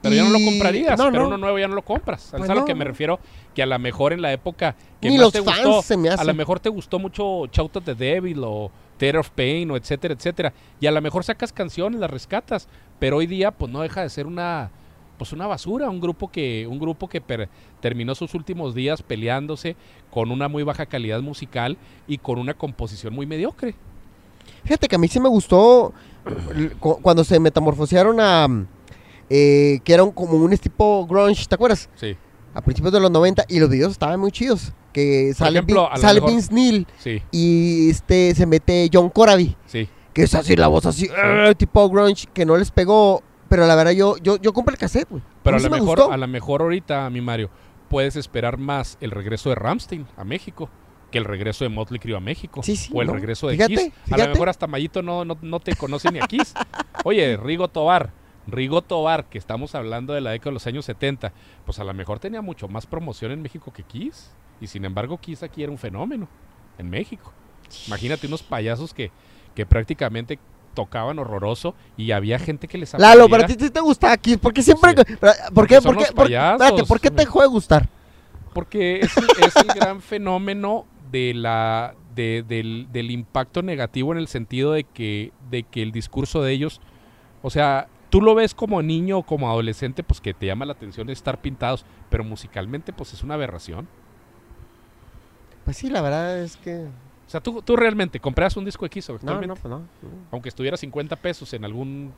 Pero ya no lo comprarías, no, pero no. uno nuevo ya no lo compras. Pues ¿Sabes a lo que me refiero? Que a lo mejor en la época que Ni más los te fans gustó, se me a hacen. lo mejor te gustó mucho Shout of the Devil o Theater of Pain o etcétera, etcétera. Y a lo mejor sacas canciones, las rescatas, pero hoy día pues no deja de ser una pues una basura, un grupo que, un grupo que per- terminó sus últimos días peleándose con una muy baja calidad musical y con una composición muy mediocre. Fíjate que a mí sí me gustó cu- cuando se metamorfosearon a... eh, que eran como un tipo grunge, ¿te acuerdas? Sí, A principios de los 90 y los videos estaban muy chidos. Que sale, ejemplo, Vin- sale Vince Neil sí, y este se mete John Corabi, sí. que es así la voz así, "Arr", tipo grunge, que no les pegó. Pero la verdad yo, yo, yo compré el cassette, güey. Pero a sí lo me mejor, a lo mejor ahorita, mi Mario, puedes esperar más el regreso de Ramstein a México que el regreso de Motley Crue a México. Sí, sí, o el ¿no? regreso de Fíjate, Kiss. A fíjate. lo mejor hasta Mayito no, no, no te conoce ni a Kiss. Oye, Rigo Tobar, Rigo Tobar, que estamos hablando de la década de los años 70, pues a lo mejor tenía mucho más promoción en México que Kiss. Y sin embargo, Kiss aquí era un fenómeno en México. Imagínate unos payasos que, que prácticamente tocaban horroroso y había gente que les Lalo, aplaudiera. para ti te gusta aquí, porque siempre... Sí. ¿Por Porque qué? son ¿Por qué? por- espérate, ¿por qué te dejó de gustar? Porque es, el- es el gran fenómeno de la, de- del, del impacto negativo en el sentido de que, de que el discurso de ellos, o sea, tú lo ves como niño o como adolescente, pues que te llama la atención estar pintados, pero musicalmente pues es una aberración. Pues sí, la verdad es que... O sea, tú, tú realmente compras un disco de Kiss No, actualmente, no, pues no. aunque estuviera 50 pesos en algún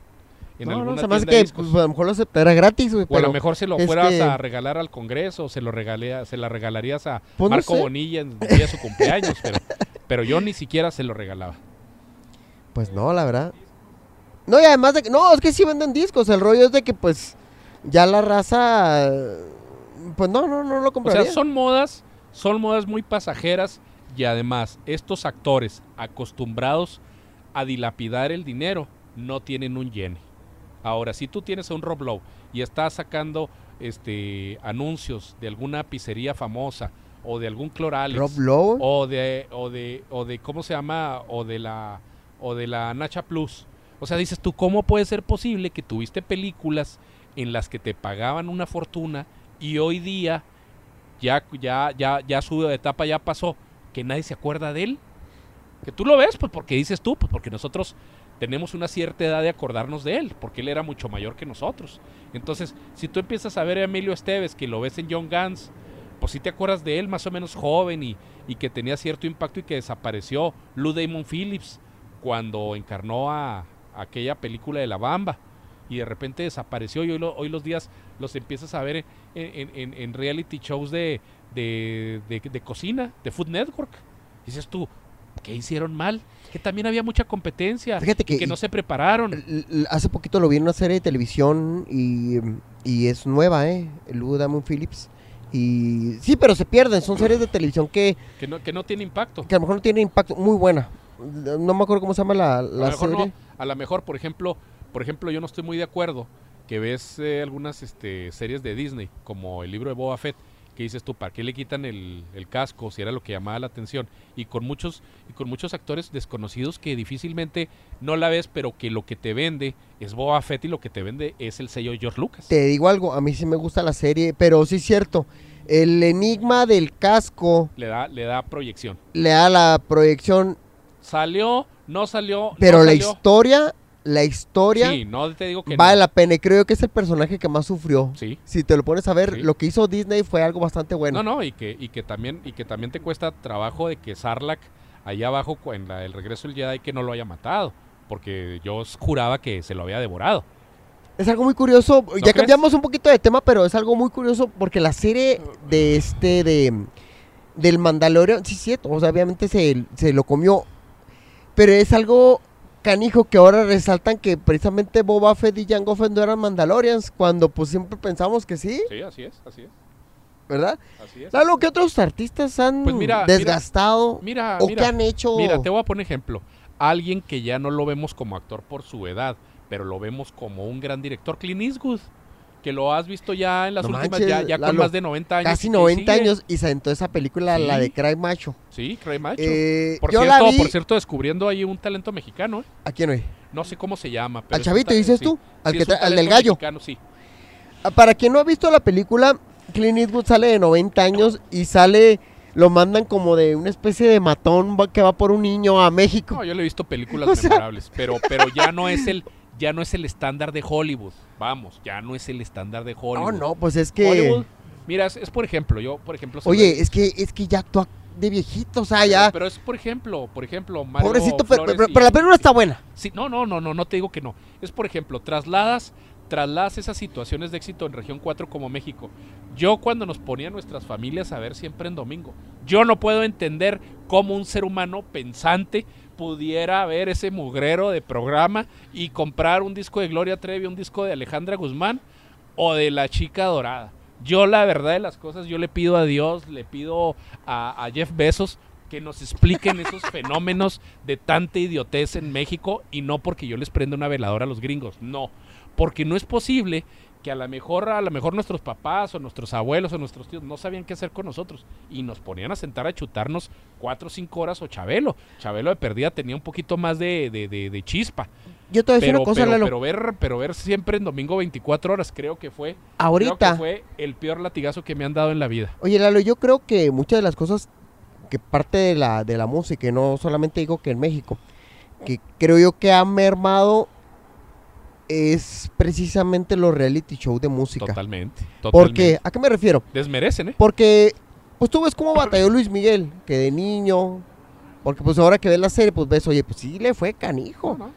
en no, no, se me hace que pues, a lo mejor lo aceptará gratis, güey. o a lo mejor se lo fueras que- a regalar al Congreso, o se lo regalea, se la regalarías a Pues no Marco sé. Bonilla en el día de su cumpleaños, pero, pero yo ni siquiera se lo regalaba. Pues no, la verdad. No, y además de que... No, es que sí venden discos. El rollo es de que, pues, ya la raza... Pues no, no, no lo O compraría. sea, son modas, son modas muy pasajeras y además estos actores acostumbrados a dilapidar el dinero no tienen un yen. Ahora, si tú tienes a un Rob Lowe y estás sacando este anuncios de alguna pizzería famosa o de algún Cloralex Rob Lowe. o de o de o de cómo se llama o de la o de la Nacha Plus. O sea, dices tú, ¿cómo puede ser posible que tuviste películas en las que te pagaban una fortuna y hoy día ya ya ya ya su etapa ya pasó, que nadie se acuerda de él? Que tú lo ves, pues porque dices tú, pues porque nosotros tenemos una cierta edad de acordarnos de él, porque él era mucho mayor que nosotros. Entonces, si tú empiezas a ver a Emilio Esteves, que lo ves en John Gans, pues sí te acuerdas de él más o menos joven y, y que tenía cierto impacto y que desapareció. Lou Damon Phillips, cuando encarnó a, aquella película de La Bamba, y de repente desapareció y hoy, lo- hoy los días los empiezas a ver en reality shows de, de, de- de cocina, de Food Network. Dices tú, ¿qué hicieron mal? Que también había mucha competencia, Fíjate que... que no se prepararon. Hace poquito lo vi en una serie de televisión y, y es nueva, ¿eh? Lou Damon Phillips. Y sí, pero se pierden. Son series de televisión que, Que no, que no tiene impacto. que a lo mejor no tienen impacto. Muy buena. No me acuerdo cómo se llama la, la serie. no, a lo mejor, por ejemplo, por ejemplo, yo no estoy muy de acuerdo que ves eh, algunas este, series de Disney, como el libro de Boba Fett, que dices tú, ¿para qué le quitan el, el casco si era lo que llamaba la atención? Y con muchos, y con muchos actores desconocidos que difícilmente no la ves, pero que lo que te vende es Boba Fett y lo que te vende es el sello de George Lucas. Te digo algo, a mí sí me gusta la serie, pero sí es cierto. El enigma del casco Le da, le da proyección. le da la proyección, Salió, no salió, no pero la historia, la historia Sí, no te digo que vale no. la pena. Y creo que es el personaje que más sufrió. Sí. Si te lo pones a ver, Sí. lo que hizo Disney fue algo bastante bueno. No, no, y que, y que también, y que también te cuesta trabajo de que Sarlacc allá abajo en la, el regreso del Jedi que no lo haya matado. Porque yo juraba que se lo había devorado. Es algo muy curioso. ya crees? cambiamos un poquito de tema, pero es algo muy curioso porque la serie de este de del Mandalorian, sí cierto, o sea, obviamente se, se lo comió. Pero es algo canijo que ahora resaltan que precisamente Boba Fett y Jango Fett no eran Mandalorians, cuando pues siempre pensamos que sí, Sí, así es, así es, ¿verdad? así es. Lalo, ¿qué otros artistas han Pues mira, desgastado Mira, o qué han hecho? mira, te voy a poner ejemplo. Alguien que ya no lo vemos como actor por su edad, pero lo vemos como un gran director, Clint Eastwood. Que lo has visto ya en las No últimas, manches, ya, ya con Lalo, más de 90 años. Casi y que 90 sigue. años y se aventó esa película, la de Cry Macho. Sí, Cray Macho. Eh, por, yo cierto, la vi... por cierto, descubriendo ahí un talento mexicano, ¿eh? ¿A quién oí? No sé cómo se llama. Pero ¿Al chavito dices sí, tú? Al, sí, que al del gallo. mexicano, sí. Ah, Para quien no ha visto la película, Clint Eastwood sale de 90 años y sale, lo mandan como de una especie de matón que va por un niño a México. No, yo le he visto películas O sea- memorables, pero, pero ya no es el, ya no es el estándar de Hollywood. Vamos, ya no es el estándar de No, Hollywood. no, pues es que. Hollywood, mira, es, es por ejemplo, yo, por ejemplo... Oye, es que, es que ya actúa de viejito, o sea, ya. Pero es por ejemplo, por ejemplo, Mario Pobrecito, Flores pero la película está buena. Sí, no, no, no, no, no te digo que no. Es por ejemplo, trasladas, trasladas esas situaciones de éxito en región 4 como México. Yo cuando nos ponía nuestras familias a ver siempre en domingo, yo no puedo entender cómo un ser humano pensante pudiera ver ese mugrero de programa y comprar un disco de Gloria Trevi, un disco de Alejandra Guzmán o de La Chica Dorada. Yo la verdad de las cosas, yo le pido a Dios, le pido a, a Jeff Bezos que nos expliquen esos fenómenos de tanta idiotez en México y no porque yo les prenda una veladora a los gringos, no, porque no es posible que a lo mejor a lo mejor nuestros papás o nuestros abuelos o nuestros tíos no sabían qué hacer con nosotros y nos ponían a sentar a chutarnos cuatro o cinco horas o Chabelo. Chabelo de perdida tenía un poquito más de, de- de- de chispa. Yo te voy a decir Pero, una cosa, pero, Lalo. pero ver, pero ver siempre en domingo 24 horas creo que fue creo que Ahorita. fue el peor latigazo que me han dado en la vida. Oye, Lalo, yo creo que muchas de las cosas que parte de la, de la música, y no solamente digo que en México, que creo yo que ha mermado es precisamente los reality show de música. Totalmente. ¿Por totalmente. qué? ¿A qué me refiero? Desmerecen, ¿eh? Porque, pues tú ves cómo batalló Luis Miguel, que de niño, porque pues ahora que ves la serie, pues ves, oye, pues sí le fue canijo. No.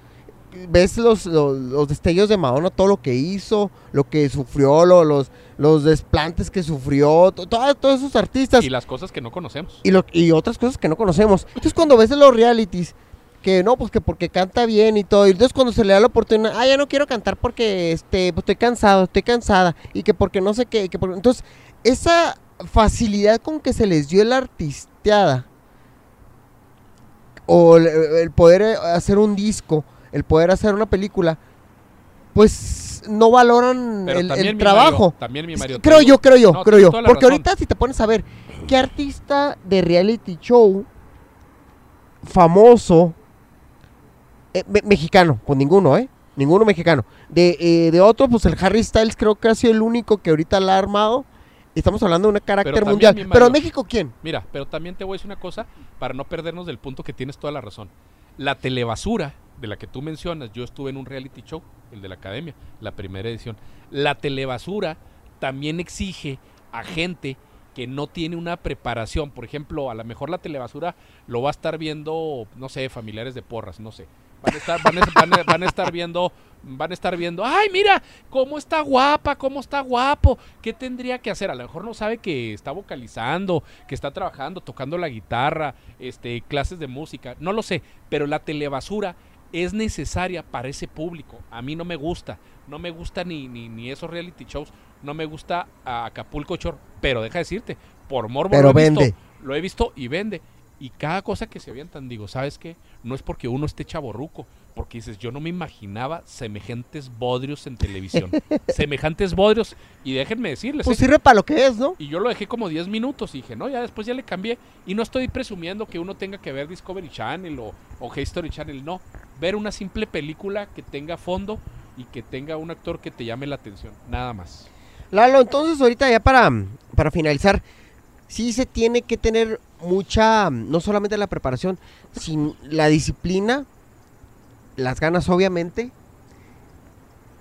Ves los, los, los destellos de Madonna, todo lo que hizo, lo que sufrió, lo- los, los desplantes que sufrió, to- to- todos esos artistas Y las cosas que no conocemos. y, lo, y otras cosas que no conocemos. Entonces cuando ves los realities, que no, pues que porque canta bien y todo, y entonces cuando se le da la oportunidad, ah, ya no quiero cantar porque este, pues estoy cansado, estoy cansada, y que porque no sé qué, y que porque... Entonces, esa facilidad con que se les dio la artisteada, o el, el poder hacer un disco, el poder hacer una película, pues no valoran Pero el, el trabajo. Mario, también mi Mario. creo yo, creo yo, No, creo yo. Porque razón. ahorita si te pones a ver, ¿qué artista de reality show famoso, eh, me- mexicano, pues ninguno, ¿eh? Ninguno mexicano. De, eh, de otro, pues el Harry Styles creo que ha sido el único que ahorita la ha armado. Estamos hablando de un carácter también, mundial. Pero en. México, ¿quién? Mira, pero también te voy a decir una cosa para no perdernos del punto que tienes toda la razón. La telebasura de la que tú mencionas, yo estuve en un reality show, el de la academia, la primera edición. La telebasura también exige a gente que no tiene una preparación. Por ejemplo, a lo mejor la telebasura lo va a estar viendo, no sé, familiares de porras, no sé. Van a estar, van a, van a- van a estar viendo, van a estar viendo, ay, mira, cómo está guapa, cómo está guapo, qué tendría que hacer. A lo mejor no sabe que está vocalizando, que está trabajando, tocando la guitarra, este, clases de música, no lo sé, pero la telebasura es necesaria para ese público. A mí no me gusta, no me gusta ni, ni, ni esos reality shows, no me gusta a Acapulco Shore, pero deja decirte, por morbo Pero lo he visto, vende. lo he visto y vende. Y cada cosa que se avientan, digo, ¿sabes qué? No es porque uno esté chaborruco, porque dices, yo no me imaginaba semejantes bodrios en televisión. semejantes bodrios. Y déjenme decirles, Pues ¿eh? sirve para lo que es, ¿no? Y yo lo dejé como 10 minutos y dije, no, ya después ya le cambié. Y no estoy presumiendo que uno tenga que ver Discovery Channel o, o History Channel, no. Ver una simple película que tenga fondo y que tenga un actor que te llame la atención, nada más. Lalo, entonces ahorita ya para, para finalizar, sí se tiene que tener mucha, no solamente la preparación, sino la disciplina, las ganas obviamente,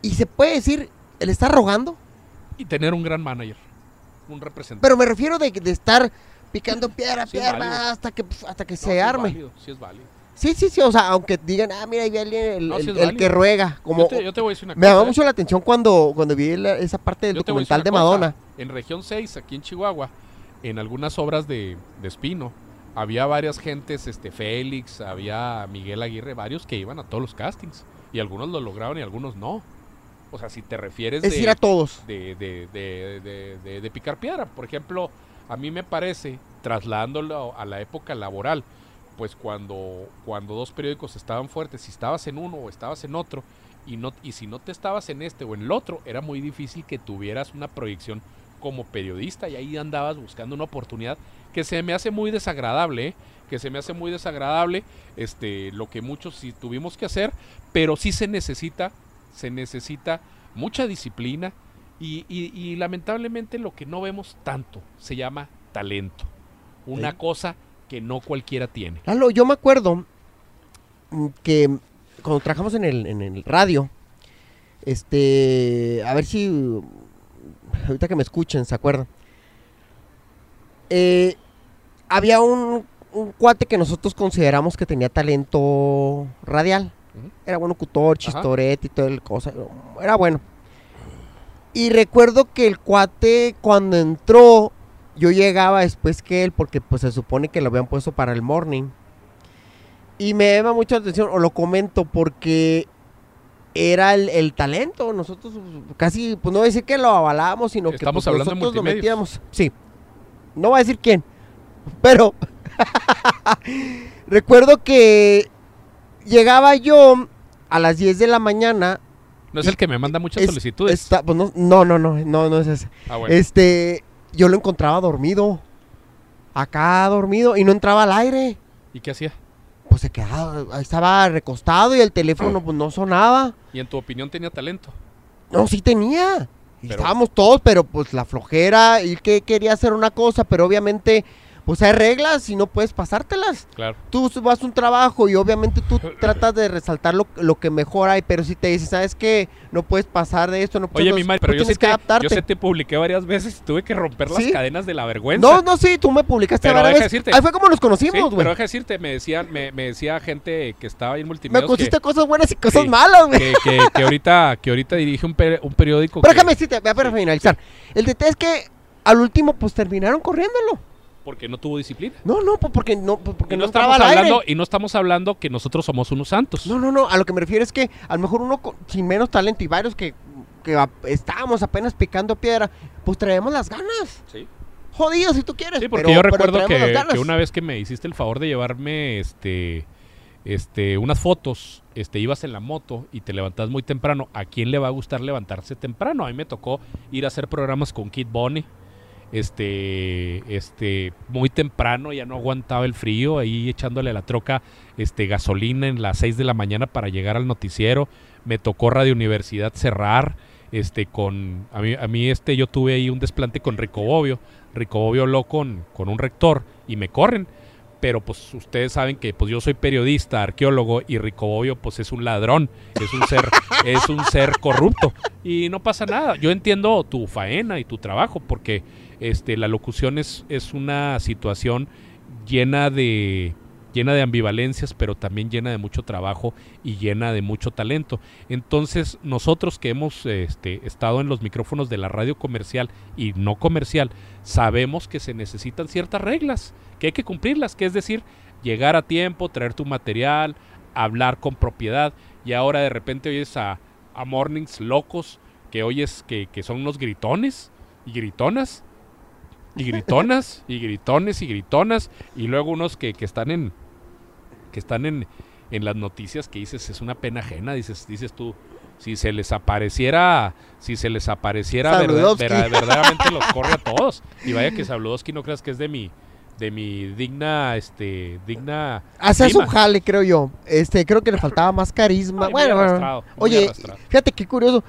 y se puede decir, el estar rogando, Y tener un gran manager, un representante. pero me refiero de, de estar picando piedra, Sí, piedra, hasta que, hasta que No, sí se es arme. válido, sí es válido. Sí, sí, sí, o sea, aunque digan, ah, mira, ahí viene el, No, sí el- es el válido. que ruega, como... yo, te, yo te voy a decir una Me cosa. llamó ¿eh? mucho la atención cuando, cuando vi la- esa parte del Yo documental de cosa, Madonna. En región 6, aquí en Chihuahua, en algunas obras de, de Espino, había varias gentes, este Félix, había Miguel Aguirre, varios que iban a todos los castings. Y algunos lo lograron y algunos no. O sea, si te refieres Es de, ir a todos. de, de- de- de- de- de picar piedra. Por ejemplo, a mí me parece, trasladándolo a la época laboral, pues cuando, cuando dos periódicos estaban fuertes, si estabas en uno o estabas en otro, y, no, y si no te estabas en este o en el otro, era muy difícil que tuvieras una proyección como periodista y ahí andabas buscando una oportunidad que se me hace muy desagradable, ¿eh? que se me hace muy desagradable este lo que muchos sí tuvimos que hacer, pero sí se necesita se necesita mucha disciplina y, y- y lamentablemente lo que no vemos tanto se llama talento, una Sí. cosa que no cualquiera tiene. Lalo, yo me acuerdo mm, que cuando trabajamos en el, en el radio, Este, a ver si ahorita que me escuchen, ¿se acuerdan? Eh, había un, un cuate que nosotros consideramos que tenía talento radial. Era bueno cutor, chistorete y todo el cosa. Era bueno. Y recuerdo que el cuate cuando entró, yo llegaba después que él, porque pues se supone que lo habían puesto para el morning. Y me llama mucho la atención, o lo comento, porque era el, el talento. Nosotros casi, pues no voy a decir que lo avalábamos, sino que pues, hablando nosotros lo metíamos. Sí. No voy a decir quién, pero recuerdo que llegaba yo a las 10 de la mañana. No es el que me manda muchas Es- solicitudes. está- pues no, no, no, no, no, no es ese. Ah, bueno. Este, yo lo encontraba dormido. Acá dormido y no entraba al aire. ¿Y qué hacía? Pues se quedaba, estaba recostado y el teléfono pues no sonaba. ¿Y en tu opinión tenía talento? No, sí tenía. Pero- Estábamos todos, pero pues la flojera y que quería hacer una cosa, pero obviamente pues hay reglas y no puedes pasártelas. Claro. Tú vas a un trabajo y obviamente tú tratas de resaltar lo, lo que mejor hay, pero si te dices, ¿sabes qué? No puedes pasar de esto, no puedes... Oye, mi madre, pero yo tienes sí, que te, adaptarte. yo sí te publiqué varias veces y tuve que romper las ¿Sí? cadenas de la vergüenza. No, no, sí, tú me publicaste Pero varias veces. decirte- Ahí fue como nos conocimos, güey. pero deja decirte, me decían, me, me decía gente que estaba ahí en me multimedia pusiste que, cosas buenas y cosas Sí, malas, güey. que, que- que ahorita, que ahorita dirige un, peri- un periódico. Pero déjame decirte, para finalizar. El detalle es que al último pues terminaron corriéndolo. Porque no tuvo disciplina. No, no, pues porque no, pues, porque Y no, estamos aire. hablando, y no estamos hablando que nosotros somos unos santos. No, no, no, a lo que me refiero es que a lo mejor uno con- sin menos talento y varios que, que a- estábamos apenas picando piedra, pues traemos las ganas. Sí. Jodido si tú quieres. Sí, porque pero- yo recuerdo que una vez que me hiciste el favor de llevarme este este unas fotos, este ibas en la moto y te levantas muy temprano. ¿A quién le va a gustar levantarse temprano? A mí me tocó ir a hacer programas con Kid Bonnie. Este, este, muy temprano, ya no aguantaba el frío, ahí echándole la troca este, gasolina en las 6 de la mañana para llegar al noticiero. Me tocó Radio Universidad cerrar, este, con, a mí, a mí este, yo tuve ahí un desplante con Rico Bobbio. Rico Bobbio habló con, con un rector y me corren. Pero pues ustedes saben que pues yo soy periodista, arqueólogo y Rico Bobbio pues es un ladrón, es un ser, es un ser corrupto y no pasa nada. Yo entiendo tu faena y tu trabajo porque este la locución es, es una situación llena de llena de ambivalencias, pero también llena de mucho trabajo y llena de mucho talento. Entonces, nosotros que hemos este, estado en los micrófonos de la radio comercial y no comercial, sabemos que se necesitan ciertas reglas, que hay que cumplirlas, que es decir, llegar a tiempo, traer tu material, hablar con propiedad, y ahora de repente oyes a, a mornings locos, que oyes que, que son unos gritones y gritonas, y gritonas, y gritones, y gritonas, y luego unos que, que están en que están en, en las noticias que dices es una pena ajena, dices, dices tú, si se les apareciera, si se les apareciera verda- Sabludowski. vera- verdaderamente los corre a todos. Y vaya que Sabludowski no creas que es de mi, de mi digna, este, digna. Hace su jale, creo yo. Este, creo que le faltaba más carisma. Ay, bueno, bueno. Oye, fíjate qué curioso.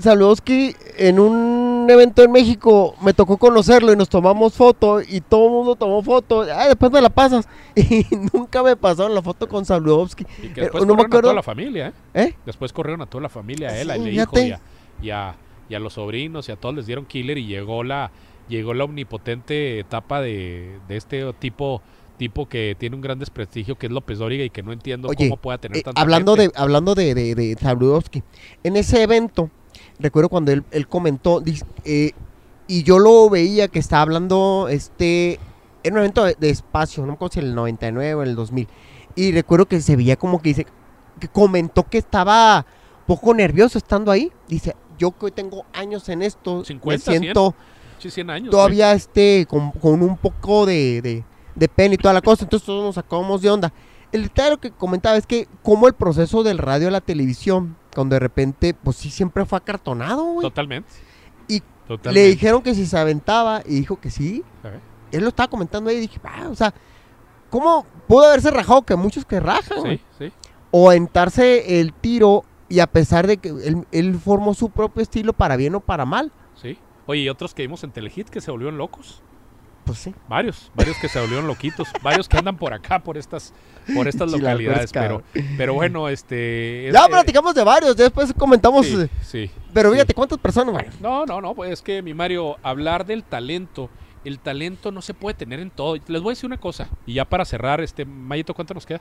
Sabludowski en un evento en México me tocó conocerlo y nos tomamos foto y todo el mundo tomó foto. Ah, después me la pasas. Y nunca me pasaron la foto con Sabludowski. Y que Eh, después me corrieron a toda la familia, ¿eh? ¿Eh? Después corrieron a toda la familia, a él, Sí, hijo y a, y, a, y a los sobrinos y a todos les dieron killer y llegó la, llegó la omnipotente etapa de, de este tipo tipo que tiene un gran desprestigio que es López Dóriga y que no entiendo Oye, cómo pueda tener Eh, tanta hablando gente. de hablando de, de, de en ese evento, recuerdo cuando él, él comentó, eh, y yo lo veía que estaba hablando, este, en un evento de, de espacio, no me acuerdo si en el 99 o en el 2000, y recuerdo que se veía como que dice, que comentó que estaba poco nervioso estando ahí, dice, yo que hoy tengo años en esto, 50, me 100, siento Sí, 100 años. todavía este con, con un poco de, de, de pena y toda la cosa, entonces todos nos sacamos de onda. El detalle que comentaba es que como el proceso del radio a la televisión, cuando de repente, pues sí siempre fue acartonado, güey. Totalmente. Y Totalmente. Le dijeron que si se aventaba y dijo que sí. Ajá. Él lo estaba comentando ahí y dije, ah, o sea, ¿cómo pudo haberse rajado que muchos que rajan? güey? Sí, sí. O aventarse el tiro y a pesar de que él, él formó su propio estilo para bien o para mal. Sí. Oye, y otros que vimos en Telehit que se volvieron locos. Pues sí. Varios, varios que se volvieron loquitos, varios que andan por acá, por estas, por estas localidades, pero, pero bueno, este... es- Ya platicamos de varios, después comentamos. sí, eh, sí, pero sí. fíjate, ¿cuántas personas, güey? No, no, no, pues es que mi Mario, hablar del talento, el talento no se puede tener en todo. Les voy a decir una cosa, y ya para cerrar, este, Mayito, ¿cuánto nos queda?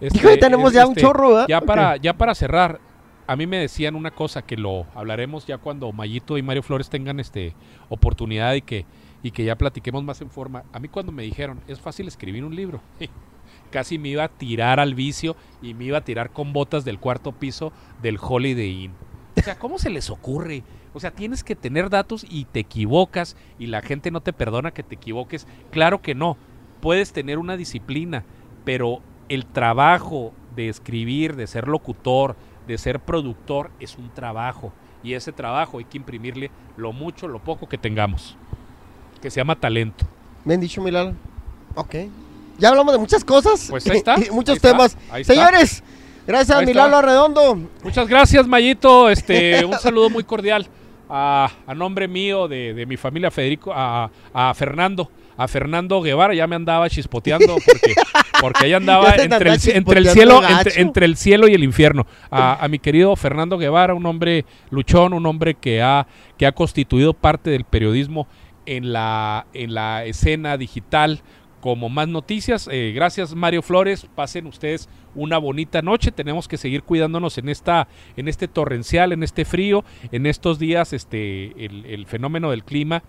Este, tenemos ya un chorro, ¿verdad? Ya para, ya para cerrar, a mí me decían una cosa que lo hablaremos ya cuando Mayito y Mario Flores tengan este oportunidad y que, y que ya platiquemos más en forma. A mí cuando me dijeron, es fácil escribir un libro, casi me iba a tirar al vicio y me iba a tirar con botas del cuarto piso del Holiday Inn. O sea, ¿cómo se les ocurre? O sea, tienes que tener datos y te equivocas y la gente no te perdona que te equivoques. Claro que no. Puedes tener una disciplina, pero el trabajo de escribir, de ser locutor, de ser productor, es un trabajo. Y ese trabajo hay que imprimirle lo mucho, lo poco que tengamos. Que se llama talento. Bien dicho, Milalo. Ok. Ya hablamos de muchas cosas. Pues ahí está, y muchos ahí está, temas. está. Señores, gracias a. Milalo Arredondo. Muchas gracias, Mayito. Este, un saludo muy cordial a, a nombre mío, de, de mi familia Federico, a, a Fernando, a Fernando Guevara. Ya me andaba chispoteando porque, porque ahí andaba entre el, andaba entre el chispoteando cielo, entre el cielo y el infierno. A, a mi querido Fernando Guevara, un hombre luchón, un hombre que ha, que ha constituido parte del periodismo en la, en la escena digital como más noticias. Eh, gracias Mario Flores, pasen ustedes una bonita noche. Tenemos que seguir cuidándonos en esta, en este torrencial, en este frío, en estos días, este, el, el fenómeno del clima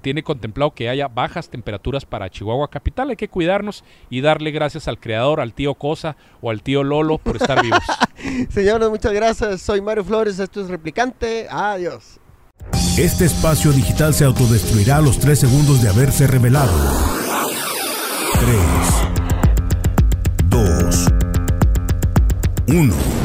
tiene contemplado que haya bajas temperaturas para Chihuahua capital. Hay que cuidarnos y darle gracias al creador, al tío Cosa o al tío Lolo por estar vivos. Señores, muchas gracias. Soy Mario Flores. Esto es Replicante. Adiós. Este espacio digital se autodestruirá a los 3 segundos de haberse revelado. 3, 2, 1.